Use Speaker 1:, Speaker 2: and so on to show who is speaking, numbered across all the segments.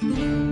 Speaker 1: Thank you.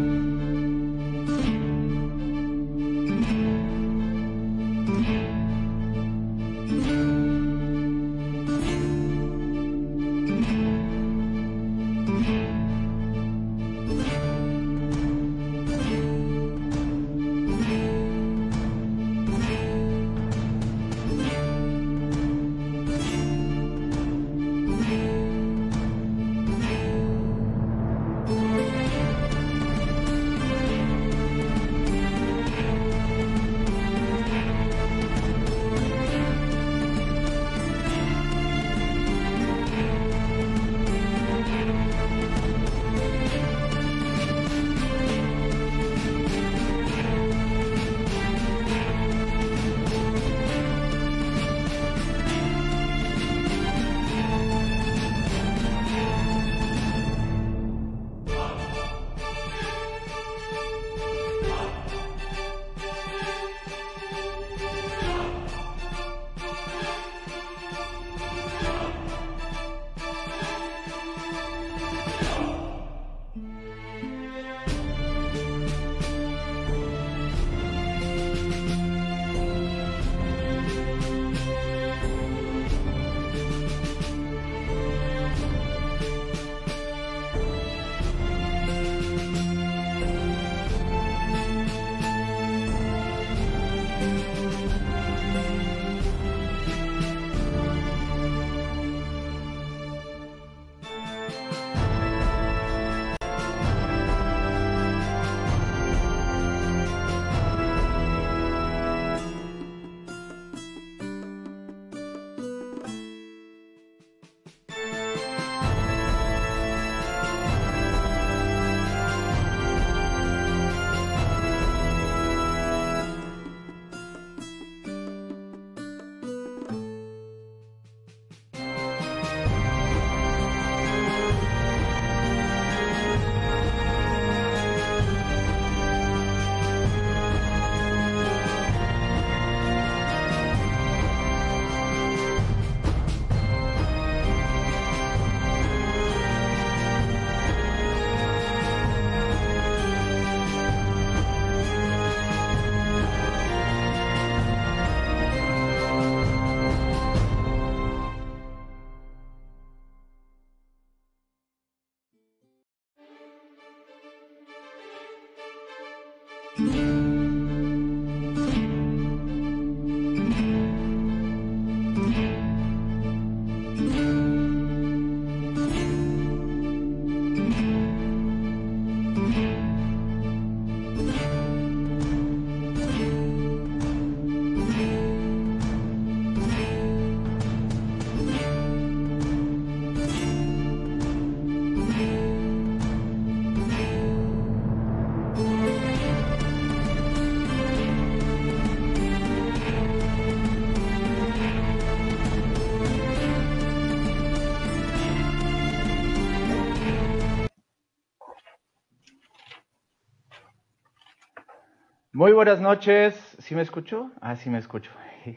Speaker 1: Muy buenas noches. ¿Sí me escucho? Ah, sí me escucho.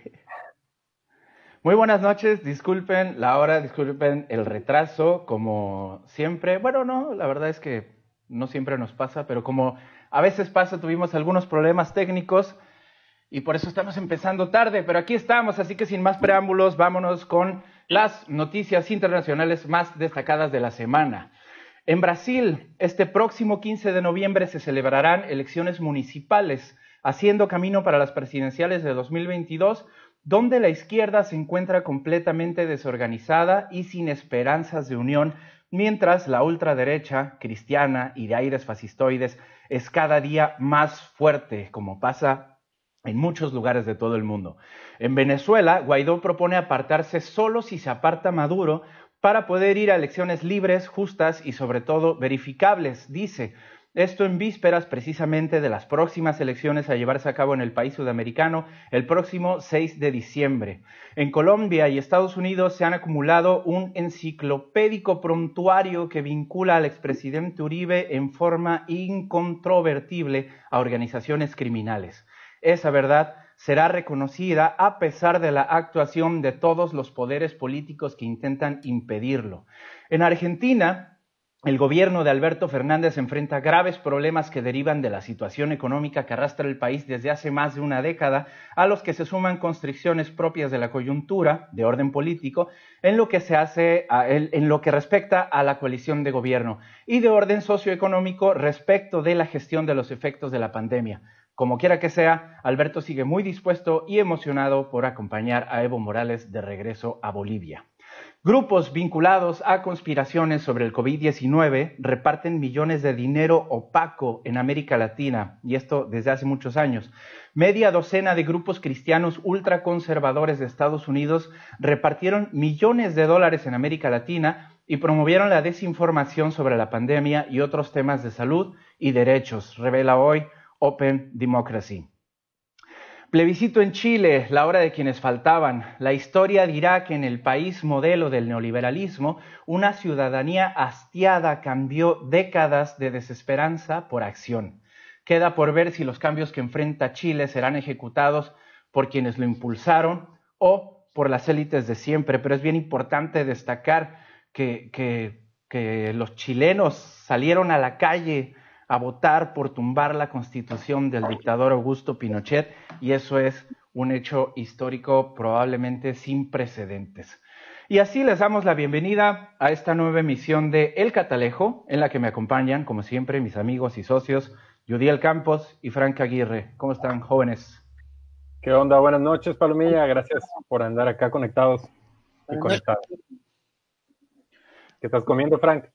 Speaker 1: Muy buenas noches. Disculpen la hora, disculpen el retraso, como siempre. Bueno, no, la verdad es que no siempre nos pasa, pero como a veces pasa, tuvimos algunos problemas técnicos y por eso estamos empezando tarde, pero aquí estamos, así que sin más preámbulos, vámonos con las noticias internacionales más destacadas de la semana. En Brasil, este próximo 15 de noviembre se celebrarán elecciones municipales, haciendo camino para las presidenciales de 2022, donde la izquierda se encuentra completamente desorganizada y sin esperanzas de unión, mientras la ultraderecha, cristiana y de aires fascistoides, es cada día más fuerte, como pasa en muchos lugares de todo el mundo. En Venezuela, Guaidó propone apartarse solo si se aparta Maduro para poder ir a elecciones libres, justas y sobre todo verificables, dice. Esto en vísperas precisamente de las próximas elecciones a llevarse a cabo en el país sudamericano el próximo 6 de diciembre. En Colombia y Estados Unidos se han acumulado un enciclopédico prontuario que vincula al expresidente Uribe en forma incontrovertible a organizaciones criminales. Esa verdad será reconocida a pesar de la actuación de todos los poderes políticos que intentan impedirlo. En Argentina, el gobierno de Alberto Fernández enfrenta graves problemas que derivan de la situación económica que arrastra el país desde hace más de una década, a los que se suman constricciones propias de la coyuntura de orden político en lo que se hace en lo que respecta a la coalición de gobierno y de orden socioeconómico respecto de la gestión de los efectos de la pandemia. Como quiera que sea, Alberto sigue muy dispuesto y emocionado por acompañar a Evo Morales de regreso a Bolivia. Grupos vinculados a conspiraciones sobre el COVID-19 reparten millones de dinero opaco en América Latina, y esto desde hace muchos años. Media docena de grupos cristianos ultraconservadores de Estados Unidos repartieron millones de dólares en América Latina y promovieron la desinformación sobre la pandemia y otros temas de salud y derechos, revela hoy Open Democracy. Plebiscito en Chile, la hora de quienes faltaban. La historia dirá que en el país modelo del neoliberalismo, una ciudadanía hastiada cambió décadas de desesperanza por acción. Queda por ver si los cambios que enfrenta Chile serán ejecutados por quienes lo impulsaron o por las élites de siempre, pero es bien importante destacar que, que los chilenos salieron a la calle a votar por tumbar la constitución del dictador Augusto Pinochet y eso es un hecho histórico probablemente sin precedentes. Y así les damos la bienvenida a esta nueva emisión de El Catalejo, en la que me acompañan, como siempre, mis amigos y socios, Judiel Campos y Frank Aguirre. ¿Cómo están, jóvenes?
Speaker 2: ¿Qué onda? Buenas noches, Palomilla. Gracias por andar acá conectados y conectados. ¿Qué estás comiendo, Frank?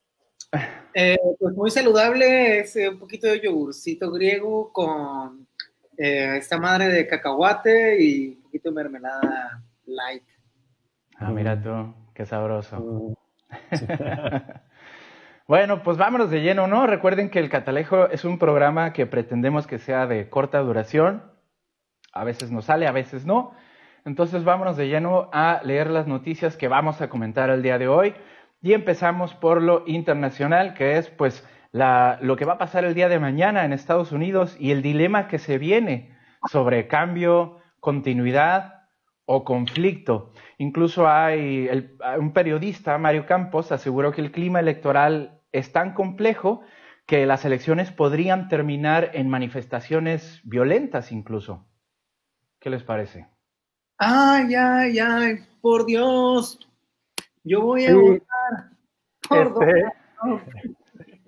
Speaker 3: Eh, pues muy saludable, es eh, un poquito de yogurcito griego con eh, esta madre de cacahuate y un poquito de mermelada light.
Speaker 1: Ah, mira tú, qué sabroso. Mm. bueno, pues vámonos de lleno, ¿no? Recuerden que el Catalejo es un programa que pretendemos que sea de corta duración. A veces nos sale, a veces no. Entonces vámonos de lleno a leer las noticias que vamos a comentar el día de hoy. Y empezamos por lo internacional, que es pues lo que va a pasar el día de mañana en Estados Unidos y el dilema que se viene sobre cambio, continuidad o conflicto. Incluso hay un periodista, Mario Campos, aseguró que el clima electoral es tan complejo que las elecciones podrían terminar en manifestaciones violentas incluso. ¿Qué les parece?
Speaker 3: Ay, ay, ay, por Dios, yo voy a votar.
Speaker 2: Este,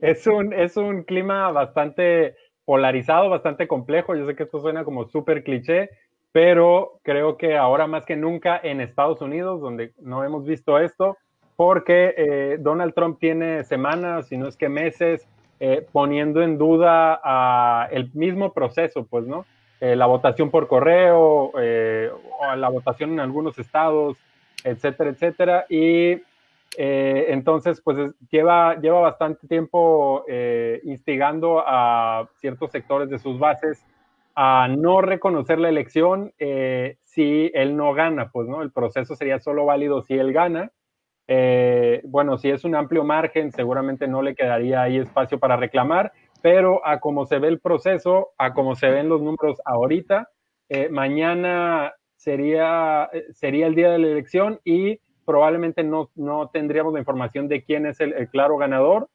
Speaker 2: es, un, es un clima bastante polarizado, bastante complejo. Yo sé que esto suena como súper cliché, pero creo que ahora más que nunca en Estados Unidos, donde no hemos visto esto, porque eh, Donald Trump tiene semanas, si no es que meses, eh, poniendo en duda a el mismo proceso, pues, ¿no? Eh, la votación por correo, o la votación en algunos estados, etcétera, etcétera. Y eh, entonces, pues lleva, lleva bastante tiempo eh, instigando a ciertos sectores de sus bases a no reconocer la elección eh, si él no gana, pues, ¿no? El proceso sería solo válido si él gana. bueno, si es un amplio margen, seguramente no le quedaría ahí espacio para reclamar, pero a como se ve el proceso, a como se ven los números ahorita, mañana sería, sería el día de la elección y probablemente no, no tendríamos la información de quién es el, claro ganador.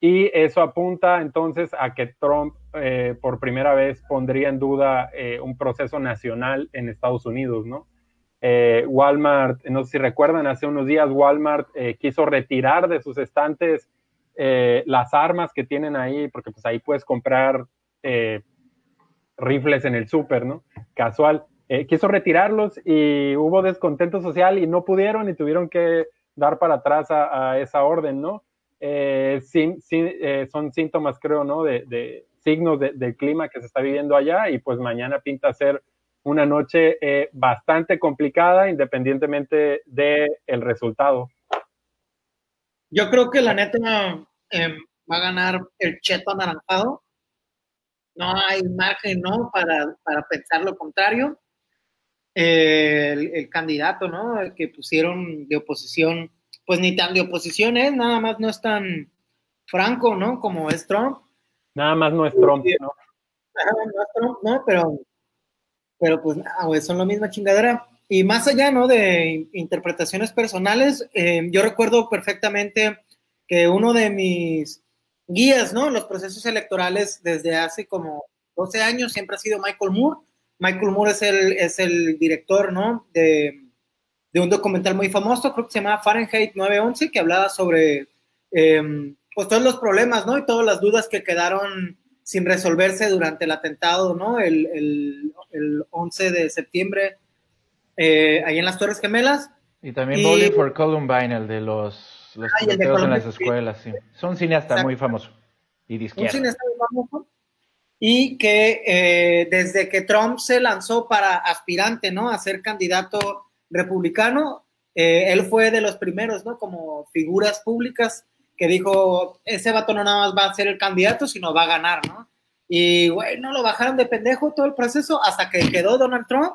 Speaker 2: Y eso apunta entonces a que Trump eh, por primera vez pondría en duda eh, un proceso nacional en Estados Unidos, ¿no? Walmart, no sé si recuerdan, hace unos días Walmart quiso retirar de sus estantes las armas que tienen ahí, porque pues ahí puedes comprar rifles en el súper, ¿no? Casual. Eh, quiso retirarlos y hubo descontento social y no pudieron y tuvieron que dar para atrás a, esa orden, ¿no? Eh, eh, son síntomas, creo, ¿no? De, signos del clima que se está viviendo allá y pues mañana pinta ser una noche bastante complicada independientemente del el resultado.
Speaker 3: Yo creo que la neta em, va a ganar el cheto anaranjado. No hay margen, ¿no? Para, para pensar lo contrario el, candidato, ¿no? El que pusieron de oposición, pues ni tan de oposición es, nada más no es tan franco, ¿no? Como es Trump.
Speaker 2: Nada más no es Trump,
Speaker 3: ¿no? no es Trump, ¿no? Pero, pero pues nada, son la misma chingadera. Y más allá, ¿no? De interpretaciones personales, eh, yo recuerdo perfectamente que uno de mis guías, ¿no? Los procesos electorales desde hace como 12 años siempre ha sido Michael Moore. Michael Moore es el, es el director, ¿no? De, de un documental muy famoso, creo que se llama Fahrenheit 911, que hablaba sobre em, pues todos los problemas, ¿no? Y todas las dudas que quedaron sin resolverse durante el atentado, ¿no? El, el, el 11 de septiembre, eh, ahí en las Torres Gemelas.
Speaker 1: Y también Bowling for Columbine, el de los, los ah, en las escuelas, sí. Son cineastas muy famosos y de Un cineasta muy famoso.
Speaker 3: Y que eh, desde que Trump se lanzó para aspirante, ¿no? A ser candidato republicano, eh, él fue de los primeros, ¿no? Como figuras públicas que dijo, ese vato no nada más va a ser el candidato, sino va a ganar, ¿no? Y, bueno, lo bajaron de pendejo todo el proceso hasta que quedó Donald Trump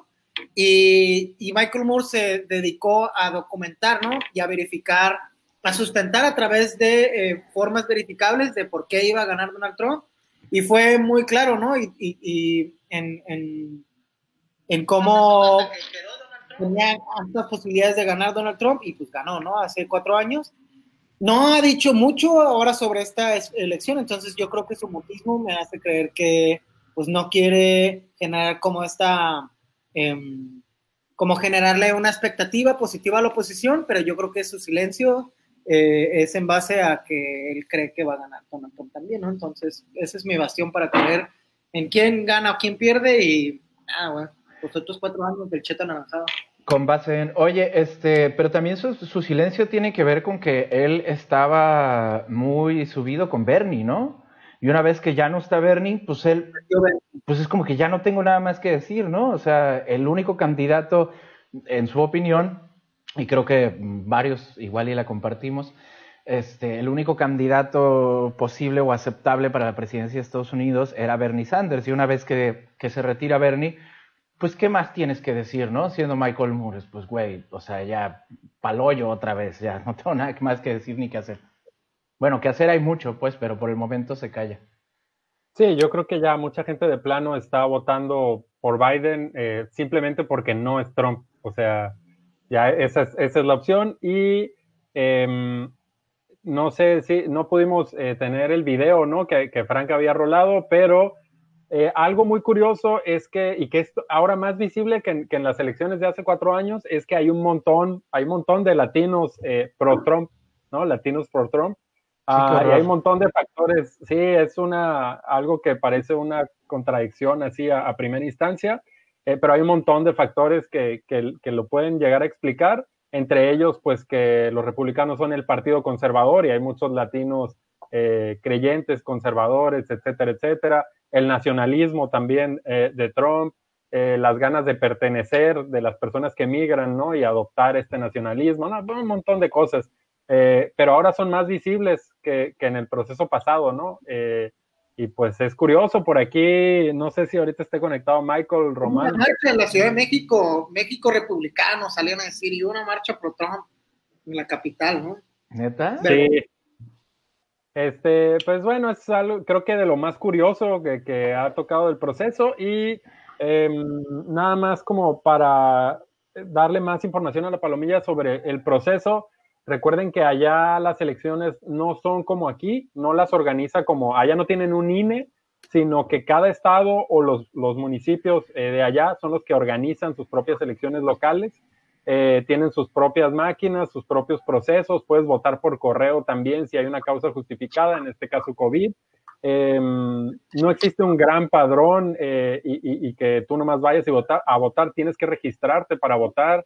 Speaker 3: y, Michael Moore se dedicó a documentar, ¿no? Y a verificar, a sustentar a través de eh, formas verificables de por qué iba a ganar Donald Trump. Y fue muy claro, ¿no? Y, y en, en, en cómo tenía tantas posibilidades de ganar Donald Trump y pues ganó, ¿no? Hace cuatro años. No ha dicho mucho ahora sobre esta elección, entonces yo creo que su mutismo me hace creer que pues no quiere generar como esta, em, como generarle una expectativa positiva a la oposición, pero yo creo que su silencio eh, es en base a que él cree que va a ganar Donald Trump también, ¿no? Entonces, esa es mi bastión para creer en quién gana o quién pierde y, ah, bueno, los otros cuatro años del Cheta Anaranjado.
Speaker 1: Con base en, oye, este, pero también su, silencio tiene que ver con que él estaba muy subido con Bernie, ¿no? Y una vez que ya no está Bernie, pues él, pues es como que ya no tengo nada más que decir, ¿no? O sea, el único candidato, en su opinión, y creo que varios igual y la compartimos, este, el único candidato posible o aceptable para la presidencia de Estados Unidos era Bernie Sanders. Y una vez que, que se retira Bernie, pues, ¿qué más tienes que decir, no? Siendo Michael Moore, pues, güey, o sea, ya paloyo otra vez, ya no tengo nada más que decir ni que hacer. Bueno, que hacer hay mucho, pues, pero por el momento se calla.
Speaker 2: Sí, yo creo que ya mucha gente de plano está votando por Biden eh, simplemente porque no es Trump. O sea, ya esa es, esa es la opción. Y em, no sé si no pudimos eh, tener el video, ¿no? Que, que Frank había rolado, pero eh, algo muy curioso es que, y que es ahora más visible que en, las elecciones de hace cuatro años, es que hay un montón, hay un montón de latinos eh, pro-Trump, ¿no? Latinos pro-Trump. Ah, y hay un montón de factores. Sí, es una, algo que parece una contradicción así a, primera instancia, eh, pero hay un montón de factores que, que, que, lo pueden llegar a explicar. Entre ellos, pues que los republicanos son el partido conservador y hay muchos latinos creyentes, conservadores, etcétera, etcétera el nacionalismo también eh, de Trump, eh, las ganas de pertenecer de las personas que migran, ¿no? Y adoptar este nacionalismo, ¿no? Un montón de cosas. Eh, pero ahora son más visibles que, en el proceso pasado, ¿no? Y pues es curioso, por aquí, no sé si ahorita esté conectado Michael Román.
Speaker 3: Una marcha en la Ciudad de México, México republicano, salieron a decir, y una marcha pro Trump en la capital, ¿no?
Speaker 1: ¿Neta?
Speaker 2: Sí. Este, pues bueno, es algo, creo que de lo más curioso que, ha tocado el proceso y em, nada más como para darle más información a la palomilla sobre el proceso. Recuerden que allá las elecciones no son como aquí, no las organiza como, allá no tienen un INE, sino que cada estado o los, municipios eh, de allá son los que organizan sus propias elecciones locales. Eh, tienen sus propias máquinas, sus propios procesos, puedes votar por correo también si hay una causa justificada, en este caso COVID. Em, no existe un gran padrón eh, y, que tú nomás vayas y a votar, tienes que registrarte para votar.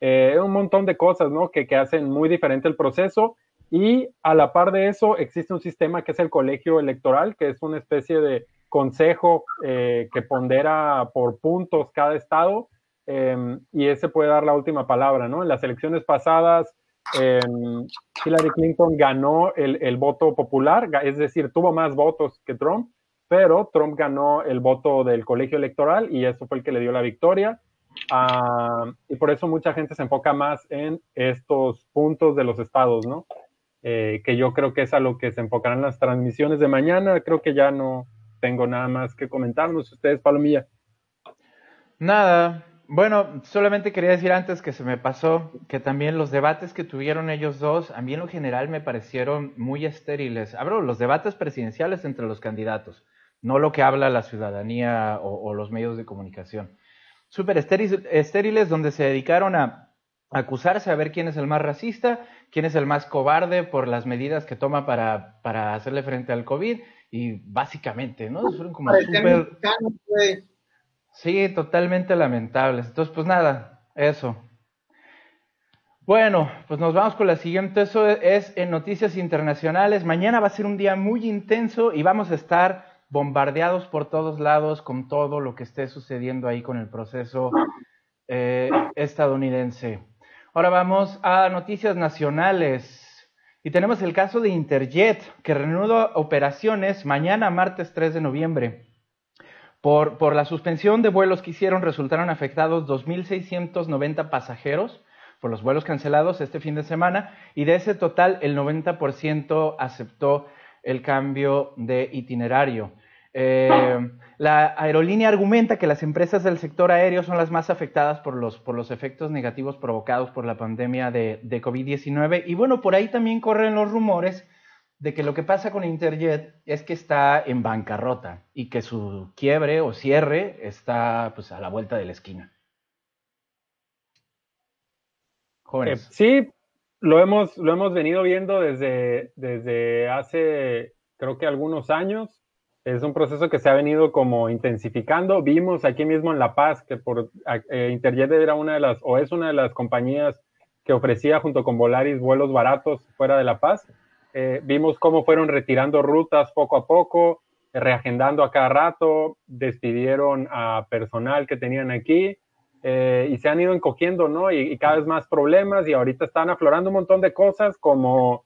Speaker 2: Eh, un montón de cosas ¿no? que, que hacen muy diferente el proceso. Y a la par de eso, existe un sistema que es el colegio electoral, que es una especie de consejo que pondera por puntos cada estado Em, y ese puede dar la última palabra, ¿no? En las elecciones pasadas, em, Hillary Clinton ganó el, voto popular, es decir, tuvo más votos que Trump, pero Trump ganó el voto del colegio electoral y eso fue el que le dio la victoria. Ah, y por eso mucha gente se enfoca más en estos puntos de los estados, ¿no? Eh, que yo creo que es a lo que se enfocarán las transmisiones de mañana. Creo que ya no tengo nada más que comentarnos. Ustedes, Palomilla.
Speaker 1: Nada, Bueno, solamente quería decir antes que se me pasó que también los debates que tuvieron ellos dos, a mí en lo general me parecieron muy estériles. Hablo los debates presidenciales entre los candidatos, no lo que habla la ciudadanía o, los medios de comunicación. Súper estériles donde se dedicaron a acusarse a ver quién es el más racista, quién es el más cobarde por las medidas que toma para, para hacerle frente al COVID y básicamente, ¿no? Fueron como súper... Sí, totalmente lamentables. Entonces, pues nada, eso. Bueno, pues nos vamos con la siguiente. Eso es en Noticias Internacionales. Mañana va a ser un día muy intenso y vamos a estar bombardeados por todos lados con todo lo que esté sucediendo ahí con el proceso eh, estadounidense. Ahora vamos a noticias nacionales. Y tenemos el caso de Interjet, que reanuda operaciones mañana, martes 3 de noviembre. Por, por la suspensión de vuelos que hicieron, resultaron afectados 2.690 pasajeros por los vuelos cancelados este fin de semana y de ese total el 90% aceptó el cambio de itinerario. Eh, la aerolínea argumenta que las empresas del sector aéreo son las más afectadas por los, por los efectos negativos provocados por la pandemia de, de COVID-19 y bueno, por ahí también corren los rumores de que lo que pasa con Interjet es que está en bancarrota y que su quiebre o cierre está pues a la vuelta de la esquina.
Speaker 2: Jóvenes. Eh, sí, lo hemos, lo hemos venido viendo desde, desde hace creo que algunos años. Es un proceso que se ha venido como intensificando. Vimos aquí mismo en La Paz que por eh, Interjet era una de las, o es una de las compañías que ofrecía junto con Volaris vuelos baratos fuera de La Paz eh, vimos cómo fueron retirando rutas poco a poco, reagendando a cada rato, despidieron a personal que tenían aquí eh, y se han ido encogiendo, ¿no? Y, cada vez más problemas y ahorita están aflorando un montón de cosas como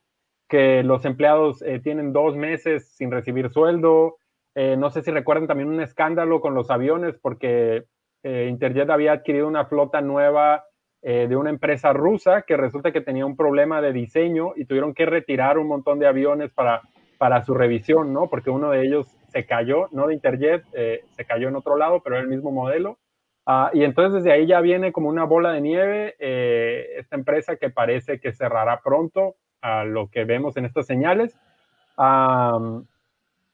Speaker 2: que los empleados eh, tienen dos meses sin recibir sueldo. no sé si recuerdan también un escándalo con los aviones porque Interjet había adquirido una flota nueva eh, de una empresa rusa que resulta que tenía un problema de diseño y tuvieron que retirar un montón de aviones para, para su revisión, ¿no? Porque uno de ellos se cayó, no de Interjet, eh, se cayó en otro lado, pero era el mismo modelo. Ah, y entonces desde ahí ya viene como una bola de nieve eh, esta empresa que parece que cerrará pronto a lo que vemos en estas señales.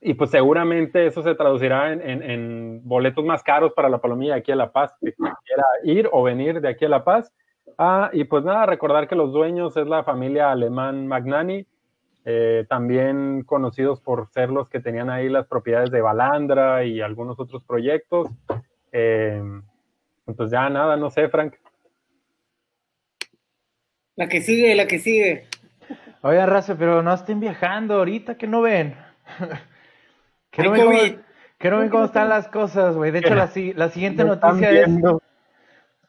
Speaker 2: y pues seguramente eso se traducirá en, en, en, boletos más caros para la palomilla aquí a La Paz, que quiera ir o venir de aquí a La Paz. Ah, y pues nada, recordar que los dueños es la familia alemán Magnani, eh, también conocidos por ser los que tenían ahí las propiedades de Balandra y algunos otros proyectos. Eh, pues ya nada, no sé, Frank.
Speaker 3: La que sigue, la que sigue.
Speaker 1: Oye, Raza, pero no estén viajando ahorita, que no ven. que, no ven cómo, cómo, están las cosas, güey. De hecho, la, la siguiente noticia es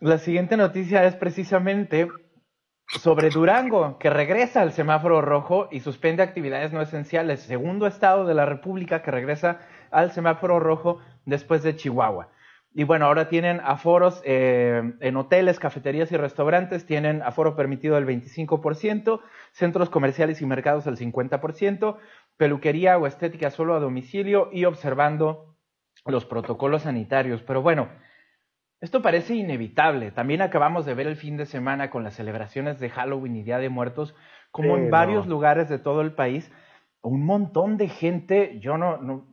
Speaker 1: la siguiente noticia es precisamente sobre Durango, que regresa al semáforo rojo y suspende actividades no esenciales. Segundo estado de la República que regresa al semáforo rojo después de Chihuahua. Y bueno, ahora tienen aforos eh, en hoteles, cafeterías y restaurantes, tienen aforo permitido del 25%, centros comerciales y mercados del 50%, peluquería o estética solo a domicilio y observando los protocolos sanitarios. Pero bueno, esto parece inevitable. También acabamos de ver el fin de semana con las celebraciones de Halloween y Día de Muertos, como en varios lugares de todo el país, un montón de gente, yo no, no,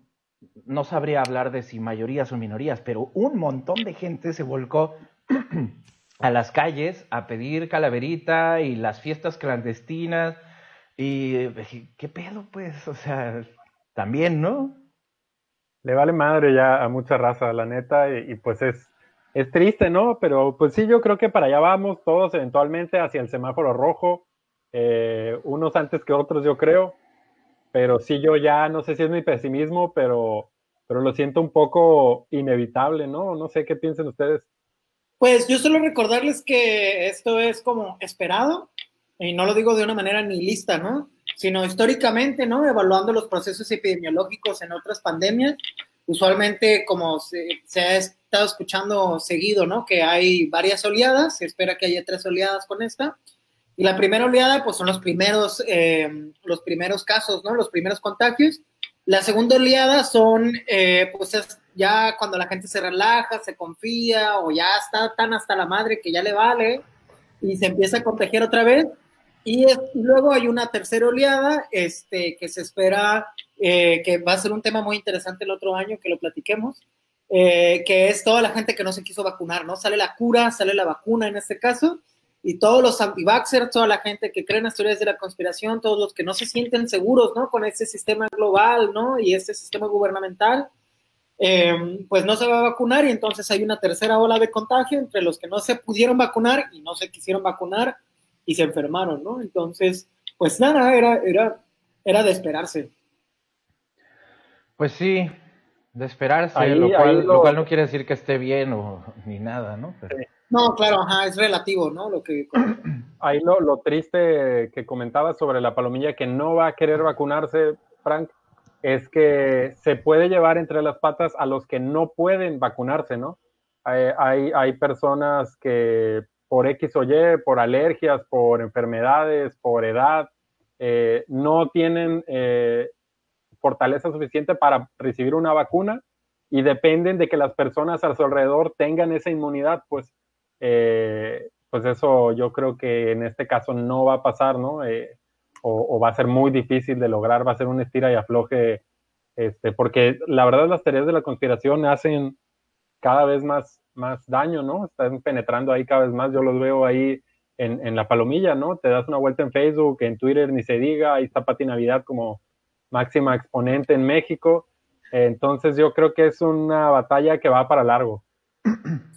Speaker 1: no sabría hablar de si mayorías o minorías, pero un montón de gente se volcó a las calles a pedir calaverita y las fiestas clandestinas. Y qué pedo, pues, o sea, también, ¿no?
Speaker 2: Le vale madre ya a mucha raza, la neta, y pues es, es triste, ¿no? Pero pues sí, yo creo que para allá vamos todos eventualmente hacia el semáforo rojo, eh, unos antes que otros, yo creo. Pero sí, yo ya no sé si es mi pesimismo, pero, pero lo siento un poco inevitable, ¿no? No sé qué piensen ustedes.
Speaker 3: Pues yo solo recordarles que esto es como esperado, y no lo digo de una manera nihilista, ¿no? Sino históricamente, ¿no? Evaluando los procesos epidemiológicos en otras pandemias, usualmente como se, ha estado escuchando seguido, ¿no? Que hay varias oleadas, se espera que haya tres oleadas con esta. Y la primera oleada, pues son los primeros, eh, los primeros casos, ¿no? Los primeros contagios. La segunda oleada son, eh, pues, ya cuando la gente se relaja, se confía o ya está tan hasta la madre que ya le vale y se empieza a contagiar otra vez. Y, luego hay una tercera oleada este, que se espera eh, que va a ser un tema muy interesante el otro año que lo platiquemos, eh, que es toda la gente que no se quiso vacunar, ¿no? Sale la cura, sale la vacuna en este caso, y todos los anti-vaxxers, toda la gente que cree en las teorías de la conspiración, todos los que no se sienten seguros, ¿no? Con este sistema global, ¿no? Y este sistema gubernamental, eh, pues no se va a vacunar y entonces hay una tercera ola de contagio entre los que no se pudieron vacunar y no se quisieron vacunar y se enfermaron, ¿no? Entonces, pues nada, era, era, era de esperarse.
Speaker 1: Pues sí, de esperarse, lo, cual, no quiere decir que esté bien o ni nada, ¿no?
Speaker 3: No, claro, ajá, es relativo, ¿no? Lo que...
Speaker 2: Ahí lo, lo triste que comentaba sobre la palomilla que no va a querer vacunarse, Frank, es que se puede llevar entre las patas a los que no pueden vacunarse, ¿no? Hay, hay, personas que por X o Y, por alergias, por enfermedades, por edad, eh, no tienen eh, fortaleza suficiente para recibir una vacuna y dependen de que las personas a su alrededor tengan esa inmunidad, pues, eh, pues eso yo creo que en este caso no va a pasar, ¿no? o, va a ser muy difícil de lograr, va a ser un estira y afloje, este, porque la verdad las teorías de la conspiración hacen cada vez más, más daño, ¿no? Están penetrando ahí cada vez más, yo los veo ahí en, en la palomilla, ¿no? Te das una vuelta en Facebook, en Twitter, ni se diga, ahí está Pati Navidad como máxima exponente en México, entonces yo creo que es una batalla que va para largo.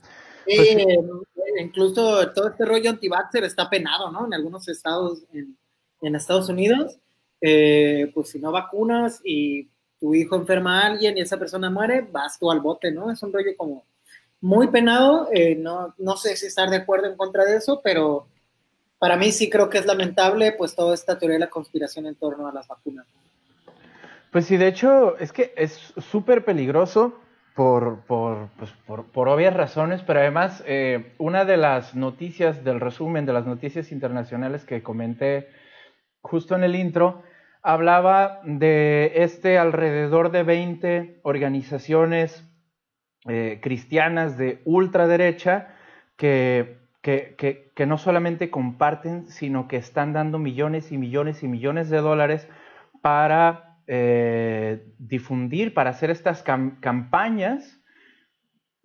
Speaker 3: Sí, pues incluso todo este rollo anti está penado, ¿no? En algunos estados, en, en Estados Unidos, eh, pues si no vacunas y tu hijo enferma a alguien y esa persona muere, vas tú al bote, ¿no? Es un rollo como muy penado, eh, no, no sé si estar de acuerdo en contra de eso, pero para mí sí creo que es lamentable pues toda esta teoría de la conspiración en torno a las vacunas.
Speaker 1: Pues sí, de hecho es que es súper peligroso por, por, pues, por, por, obvias razones, pero además eh, una de las noticias del resumen de las noticias internacionales que comenté justo en el intro, hablaba de este alrededor de 20 organizaciones eh, cristianas de ultraderecha que, que, que, no solamente comparten, sino que están dando millones y millones y millones de dólares para eh, difundir, para hacer estas campañas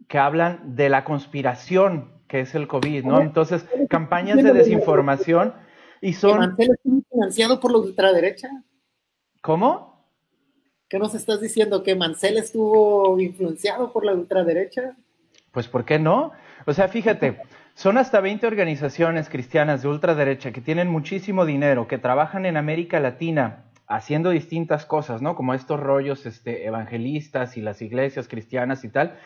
Speaker 1: que hablan de la conspiración que es el COVID, ¿no? Entonces, campañas de desinformación y son...
Speaker 3: ¿Mancel estuvo financiado por la ultraderecha?
Speaker 1: ¿Cómo?
Speaker 3: ¿Qué nos estás diciendo? ¿Que Mancel estuvo influenciado por la ultraderecha?
Speaker 1: Pues ¿por qué no? O sea, fíjate, son hasta 20 organizaciones cristianas de ultraderecha que tienen muchísimo dinero, que trabajan en América Latina haciendo distintas cosas, ¿no? Como estos rollos este, evangelistas y las iglesias cristianas y tal,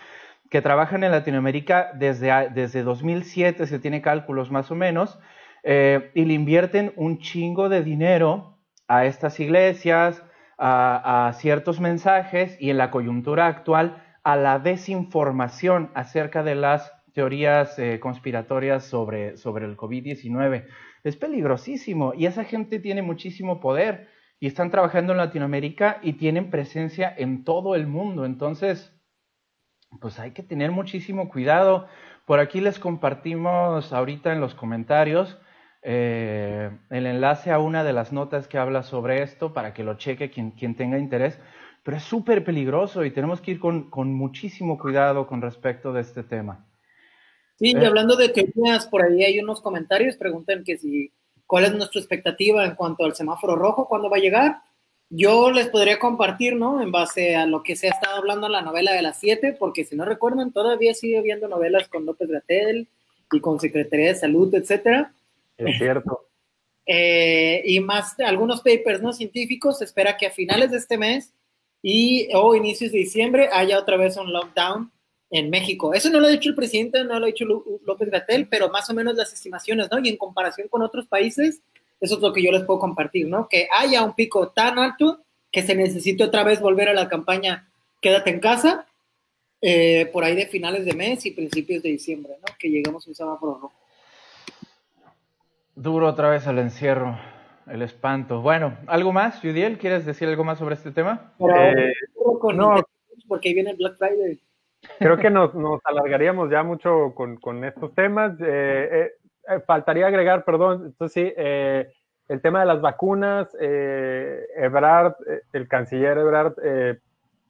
Speaker 1: que trabajan en Latinoamérica desde, desde 2007, se tiene cálculos más o menos, eh, y le invierten un chingo de dinero a estas iglesias, a, ciertos mensajes y en la coyuntura actual a la desinformación acerca de las teorías eh, conspiratorias sobre, sobre el COVID-19. Es peligrosísimo y esa gente tiene muchísimo poder y están trabajando en Latinoamérica y tienen presencia en todo el mundo. Entonces, pues hay que tener muchísimo cuidado. Por aquí les compartimos ahorita en los comentarios eh, el enlace a una de las notas que habla sobre esto para que lo cheque quien, quien tenga interés, pero es súper peligroso y tenemos que ir con, con, muchísimo cuidado con respecto de este tema.
Speaker 3: Sí, y eh, hablando de teorías, por ahí hay unos comentarios, preguntan que si, cuál es nuestra expectativa en cuanto al semáforo rojo, cuándo va a llegar. Yo les podría compartir, ¿no? En base a lo que se ha estado hablando en la novela de las siete, porque si no recuerdan, todavía sigue habiendo novelas con López Gratel y con Secretaría de Salud, etcétera.
Speaker 2: Es cierto.
Speaker 3: Eh, y más algunos papers no científicos, se espera que a finales de este mes y o inicios de diciembre haya otra vez un lockdown en México. Eso no lo ha dicho el presidente, no lo ha dicho López Gatel, pero más o menos las estimaciones, ¿no? Y en comparación con otros países, eso es lo que yo les puedo compartir, ¿no? Que haya un pico tan alto que se necesite otra vez volver a la campaña Quédate en casa, eh, por ahí de finales de mes y principios de diciembre, ¿no? Que lleguemos a un semáforo rojo.
Speaker 1: Duro otra vez el encierro, el espanto. Bueno, ¿algo más, Judiel? ¿Quieres decir algo más sobre este tema?
Speaker 2: Eh, no,
Speaker 3: porque ahí viene el Black Friday.
Speaker 2: Creo que nos, nos alargaríamos ya mucho con, con estos temas. Eh, eh, faltaría agregar, perdón, entonces sí, el tema de las vacunas. Ebrard, el canciller Ebrard,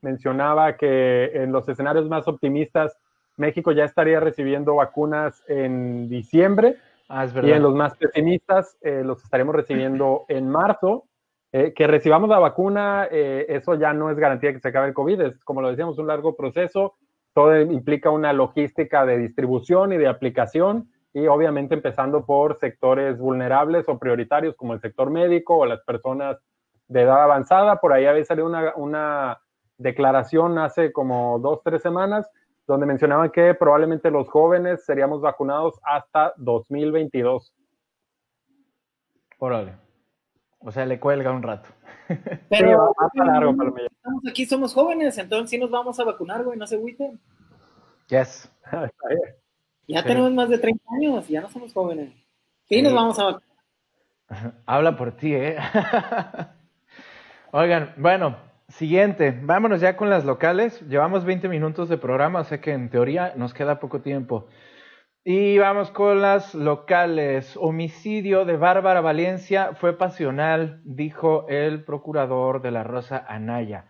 Speaker 2: mencionaba que en los escenarios más optimistas, México ya estaría recibiendo vacunas en diciembre. Ah, y en los más pesimistas los estaremos recibiendo en marzo. Eh, que recibamos la vacuna, eh, eso ya no es garantía que se acabe el COVID, es como lo decíamos, un largo proceso, todo implica una logística de distribución y de aplicación y obviamente empezando por sectores vulnerables o prioritarios como el sector médico o las personas de edad avanzada. Por ahí había salido una, una declaración hace como dos, tres semanas donde mencionaban que probablemente los jóvenes seríamos vacunados hasta 2022.
Speaker 1: Órale. O sea, le cuelga un rato.
Speaker 3: Pero estamos aquí, somos jóvenes, entonces sí nos vamos a vacunar, güey, no se agüiten.
Speaker 1: Yes.
Speaker 3: ya tenemos más de 30 años, ya no somos jóvenes. Sí, nos vamos a vacunar.
Speaker 1: Habla por ti, ¿eh? Oigan, bueno, siguiente, vámonos ya con las locales. Llevamos 20 minutos de programa, o sea que en teoría nos queda poco tiempo. Y vamos con las locales. Homicidio de Bárbara Valencia fue pasional, dijo el procurador de la Rosa Anaya.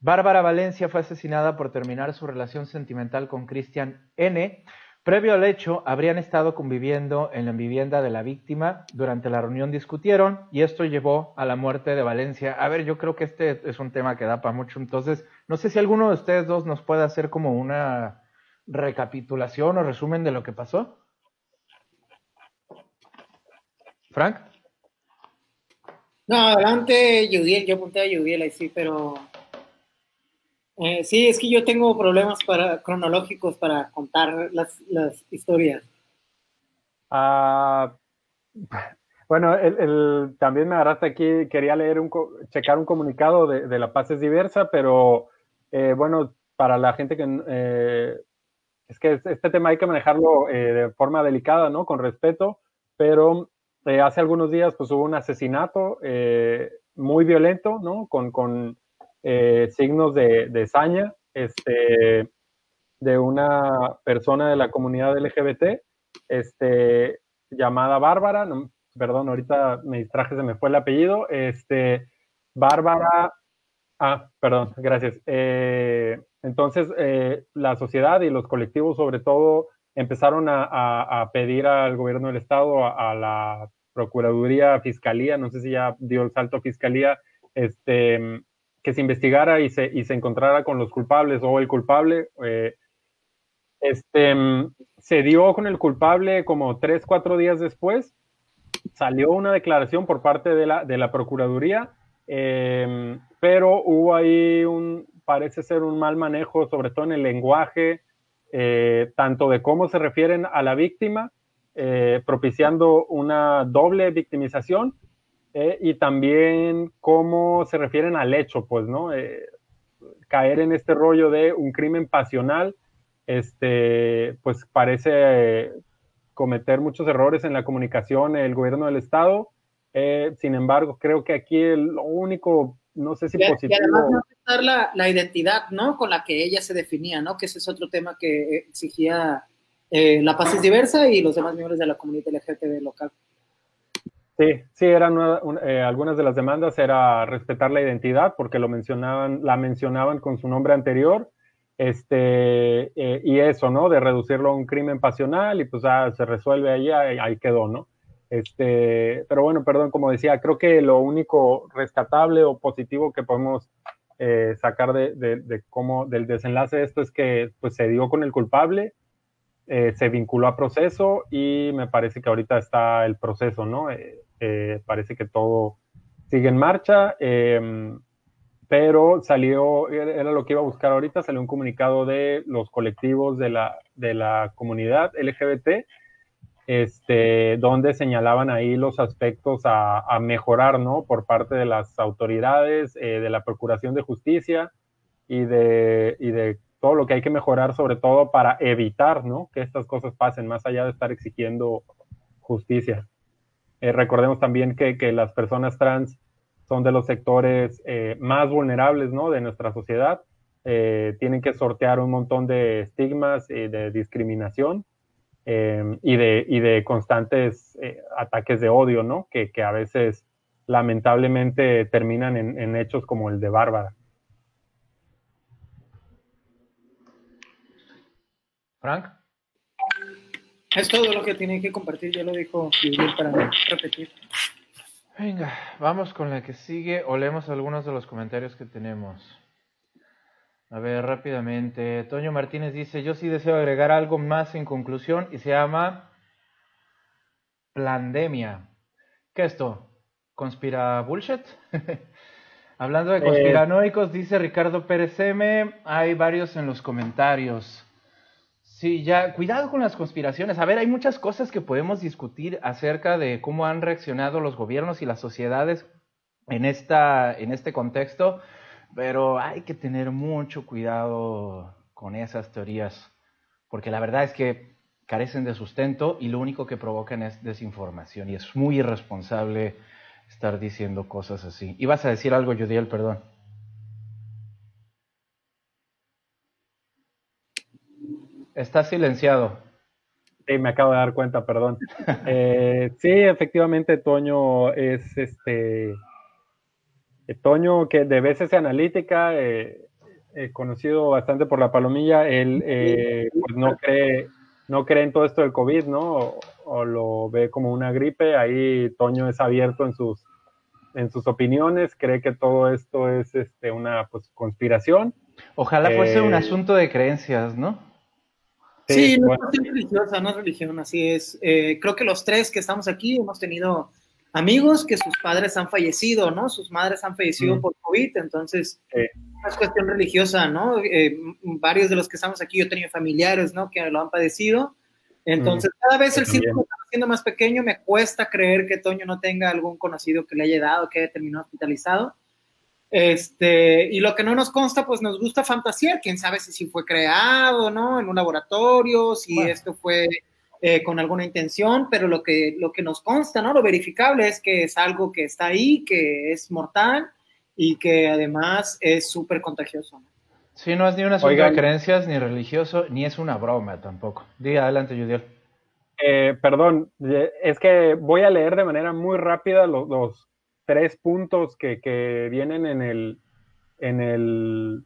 Speaker 1: Bárbara Valencia fue asesinada por terminar su relación sentimental con Cristian N. Previo al hecho, habrían estado conviviendo en la vivienda de la víctima. Durante la reunión discutieron y esto llevó a la muerte de Valencia. A ver, yo creo que este es un tema que da para mucho. Entonces, no sé si alguno de ustedes dos nos puede hacer como una recapitulación o resumen de lo que pasó? Frank.
Speaker 3: No, adelante, Yudiel, yo apunté a Yudiel ahí sí, pero eh, sí, es que yo tengo problemas para, cronológicos para contar las, historias.
Speaker 2: Ah, bueno, el, también me agarraste aquí, quería leer un, checar un comunicado de, La Paz es diversa, pero eh, bueno, para la gente que eh, es que este tema hay que manejarlo eh, de forma delicada, ¿no? Con respeto, pero eh, hace algunos días pues hubo un asesinato eh, muy violento, ¿no? Con, con signos de, de, saña, este, de una persona de la comunidad LGBT, este, llamada Bárbara, perdón, ahorita me distraje, se me fue el apellido, este, Bárbara, ah, perdón, gracias. Entonces, eh, la sociedad y los colectivos, sobre todo, empezaron a, pedir al gobierno del Estado, a, la Procuraduría, Fiscalía, no sé si ya dio el salto a Fiscalía, este, que se investigara y se, y se encontrara con los culpables o el culpable. Eh, este, se dio con el culpable como tres, cuatro días después. Salió una declaración por parte de la Procuraduría, eh, pero hubo ahí un, parece ser un mal manejo, sobre todo en el lenguaje, eh, tanto de cómo se refieren a la víctima, eh, propiciando una doble victimización, eh, y también cómo se refieren al hecho, pues, ¿no? caer en este rollo de un crimen pasional, este, pues parece cometer muchos errores en la comunicación el gobierno del Estado. Sin embargo, creo que aquí lo único no sé si positivo.
Speaker 3: Y además no aceptar la, la, identidad, ¿no? Con la que ella se definía, ¿no? Que ese es otro tema que exigía eh, la paz es diversa y los demás miembros de la comunidad LGTB local.
Speaker 2: Sí, sí, eran eh, algunas de las demandas era respetar la identidad porque lo mencionaban, la mencionaban con su nombre anterior, este, eh, y eso, ¿no? De reducirlo a un crimen pasional y pues ah, se resuelve ahí, ahí quedó, ¿no? Este, pero bueno, perdón, como decía, creo que lo único rescatable o positivo que podemos eh, sacar de, cómo, del desenlace de esto es que pues, se dio con el culpable, eh, se vinculó a proceso y me parece que ahorita está el proceso, ¿no? Eh, parece que todo sigue en marcha, em, pero salió, era lo que iba a buscar ahorita, salió un comunicado de los colectivos de la, de la comunidad LGBT este, donde señalaban ahí los aspectos a, mejorar, ¿no? Por parte de las autoridades, eh, de la Procuración de Justicia y de, y de todo lo que hay que mejorar, sobre todo para evitar, ¿no? Que estas cosas pasen, más allá de estar exigiendo justicia. Eh, recordemos también que, que, las personas trans son de los sectores eh, más vulnerables, ¿no? De nuestra sociedad tienen que sortear un montón de estigmas y de discriminación em, y, de, y, de, constantes eh, ataques de odio, ¿no? Que, que, a veces lamentablemente terminan en, en hechos como el de Bárbara.
Speaker 1: Frank.
Speaker 3: Es todo lo que tiene que compartir, ya lo dijo Gabriel para no repetir.
Speaker 1: Venga, vamos con la que sigue o leemos algunos de los comentarios que tenemos. A ver, rápidamente. Toño Martínez dice, yo sí deseo agregar algo más en conclusión y se llama Plandemia. ¿Qué es esto? ¿Conspira bullshit? Hablando de eh, conspiranoicos, dice Ricardo Pérez M, hay varios en los comentarios. Sí, ya, cuidado con las conspiraciones. A ver, hay muchas cosas que podemos discutir acerca de cómo han reaccionado los gobiernos y las sociedades en, esta, en este contexto, pero hay que tener mucho cuidado con esas teorías, porque la verdad es que carecen de sustento y lo único que provocan es desinformación y es muy irresponsable estar diciendo cosas así. Ibas a decir algo, Judiel, perdón. Está silenciado.
Speaker 2: Sí, me acabo de dar cuenta, perdón. Eh, sí, efectivamente, Toño es este. Eh, Toño, que de veces analítica, eh, conocido bastante por la palomilla, él pues no cree, no cree en todo esto del COVID, ¿no? O, lo ve como una gripe. Ahí Toño es abierto en sus, en sus opiniones, cree que todo esto es este, una pues, conspiración.
Speaker 1: Ojalá fuese un asunto de creencias, ¿no?
Speaker 3: Sí, no es religiosa, no es religión, así es. Eh, creo que los tres que estamos aquí hemos tenido amigos que sus padres han fallecido, ¿no? Sus madres han fallecido por COVID, entonces no es cuestión religiosa, ¿no? Eh, varios de los que estamos aquí, yo he tenido familiares, ¿no? Que lo han padecido. Entonces, cada vez el círculo está siendo más pequeño, me cuesta creer que Toño no tenga algún conocido que le haya dado, que haya terminado hospitalizado. Este, y lo que no nos consta, pues nos gusta fantasear. Quién sabe si, si fue creado, ¿no? En un laboratorio, si esto fue eh, con alguna intención, pero lo que, lo que nos consta, ¿no? Lo verificable es que es algo que está ahí, que es mortal y que además es súper contagioso.
Speaker 1: Sí, no es ni una de creencias, ni religioso, ni es una broma tampoco. Diga adelante, Judiel.
Speaker 2: Eh, perdón, es que voy a leer de manera muy rápida los, dos tres puntos que, vienen en el, en el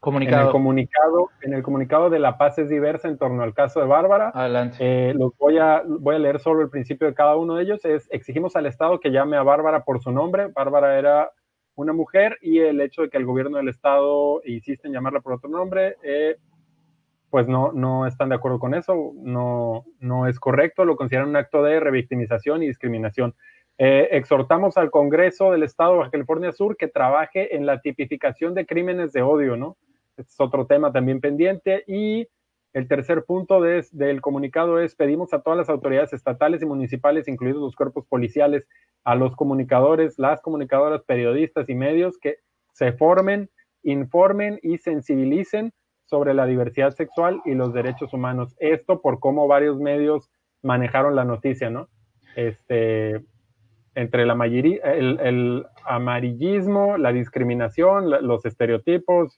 Speaker 1: comunicado.
Speaker 2: En el comunicado, en el comunicado de La Paz es diversa en torno al caso de Bárbara.
Speaker 1: Adelante.
Speaker 2: Eh, los voy a, voy a leer solo el principio de cada uno de ellos. Es, exigimos al Estado que llame a Bárbara por su nombre. Bárbara era una mujer y el hecho de que el gobierno del Estado insiste en llamarla por otro nombre, eh, pues no, no están de acuerdo con eso, no, no es correcto, lo consideran un acto de revictimización y discriminación. Eh, exhortamos al Congreso del Estado de Baja California Sur que trabaje en la tipificación de crímenes de odio, ¿no? Es otro tema también pendiente. Y el tercer punto del comunicado es pedimos a todas las autoridades estatales y municipales, incluidos los cuerpos policiales, a los comunicadores, las comunicadoras, periodistas y medios que se formen, informen y sensibilicen sobre la diversidad sexual y los derechos humanos. Esto por cómo varios medios manejaron la noticia, ¿no? Este, entre la el, el, amarillismo, la discriminación, los estereotipos.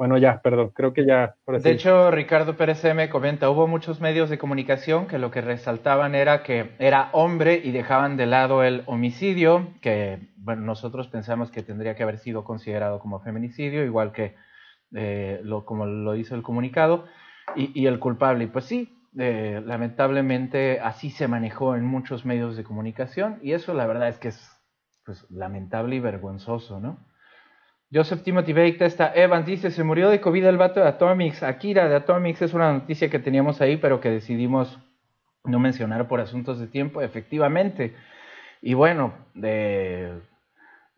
Speaker 2: Bueno, ya, perdón, creo que ya.
Speaker 1: De hecho, Ricardo Pérez me comenta, hubo muchos medios de comunicación que lo que resaltaban era que era hombre y dejaban de lado el homicidio, que bueno, nosotros pensamos que tendría que haber sido considerado como feminicidio, igual que eh, lo, como lo hizo el comunicado, y, y el culpable. Y pues sí, eh, lamentablemente así se manejó en muchos medios de comunicación y eso la verdad es que es pues, lamentable y vergonzoso, ¿no? Joseph Timothy Bake está Evans dice, se murió de COVID el vato de Atomics. Akira de Atomics es una noticia que teníamos ahí, pero que decidimos no mencionar por asuntos de tiempo, efectivamente. Y bueno,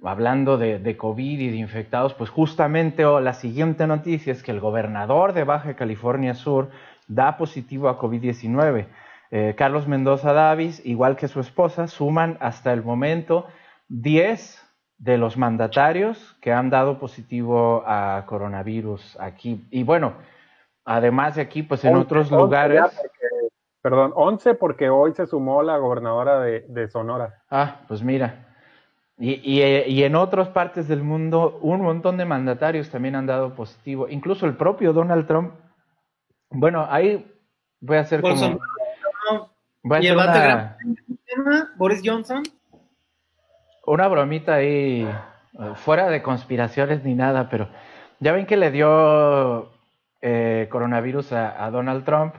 Speaker 1: hablando de, de, COVID y de infectados, pues justamente oh, la siguiente noticia es que el gobernador de Baja California Sur, da positivo a COVID-19. Eh, Carlos Mendoza Davis, igual que su esposa, suman hasta el momento 10 de los mandatarios que han dado positivo a coronavirus aquí. Y bueno, además de aquí, pues en otros lugares.
Speaker 2: perdón, 11 porque hoy se sumó la gobernadora de, Sonora.
Speaker 1: Ah, pues mira. Y, y, y, en otras partes del mundo, un montón de mandatarios también han dado positivo. Incluso el propio Donald Trump. Bueno, ahí voy a hacer como...
Speaker 3: Voy a hacer una, Boris Johnson.
Speaker 1: Una bromita ahí, fuera de conspiraciones ni nada, pero ya ven que le dio eh, coronavirus a, a Donald Trump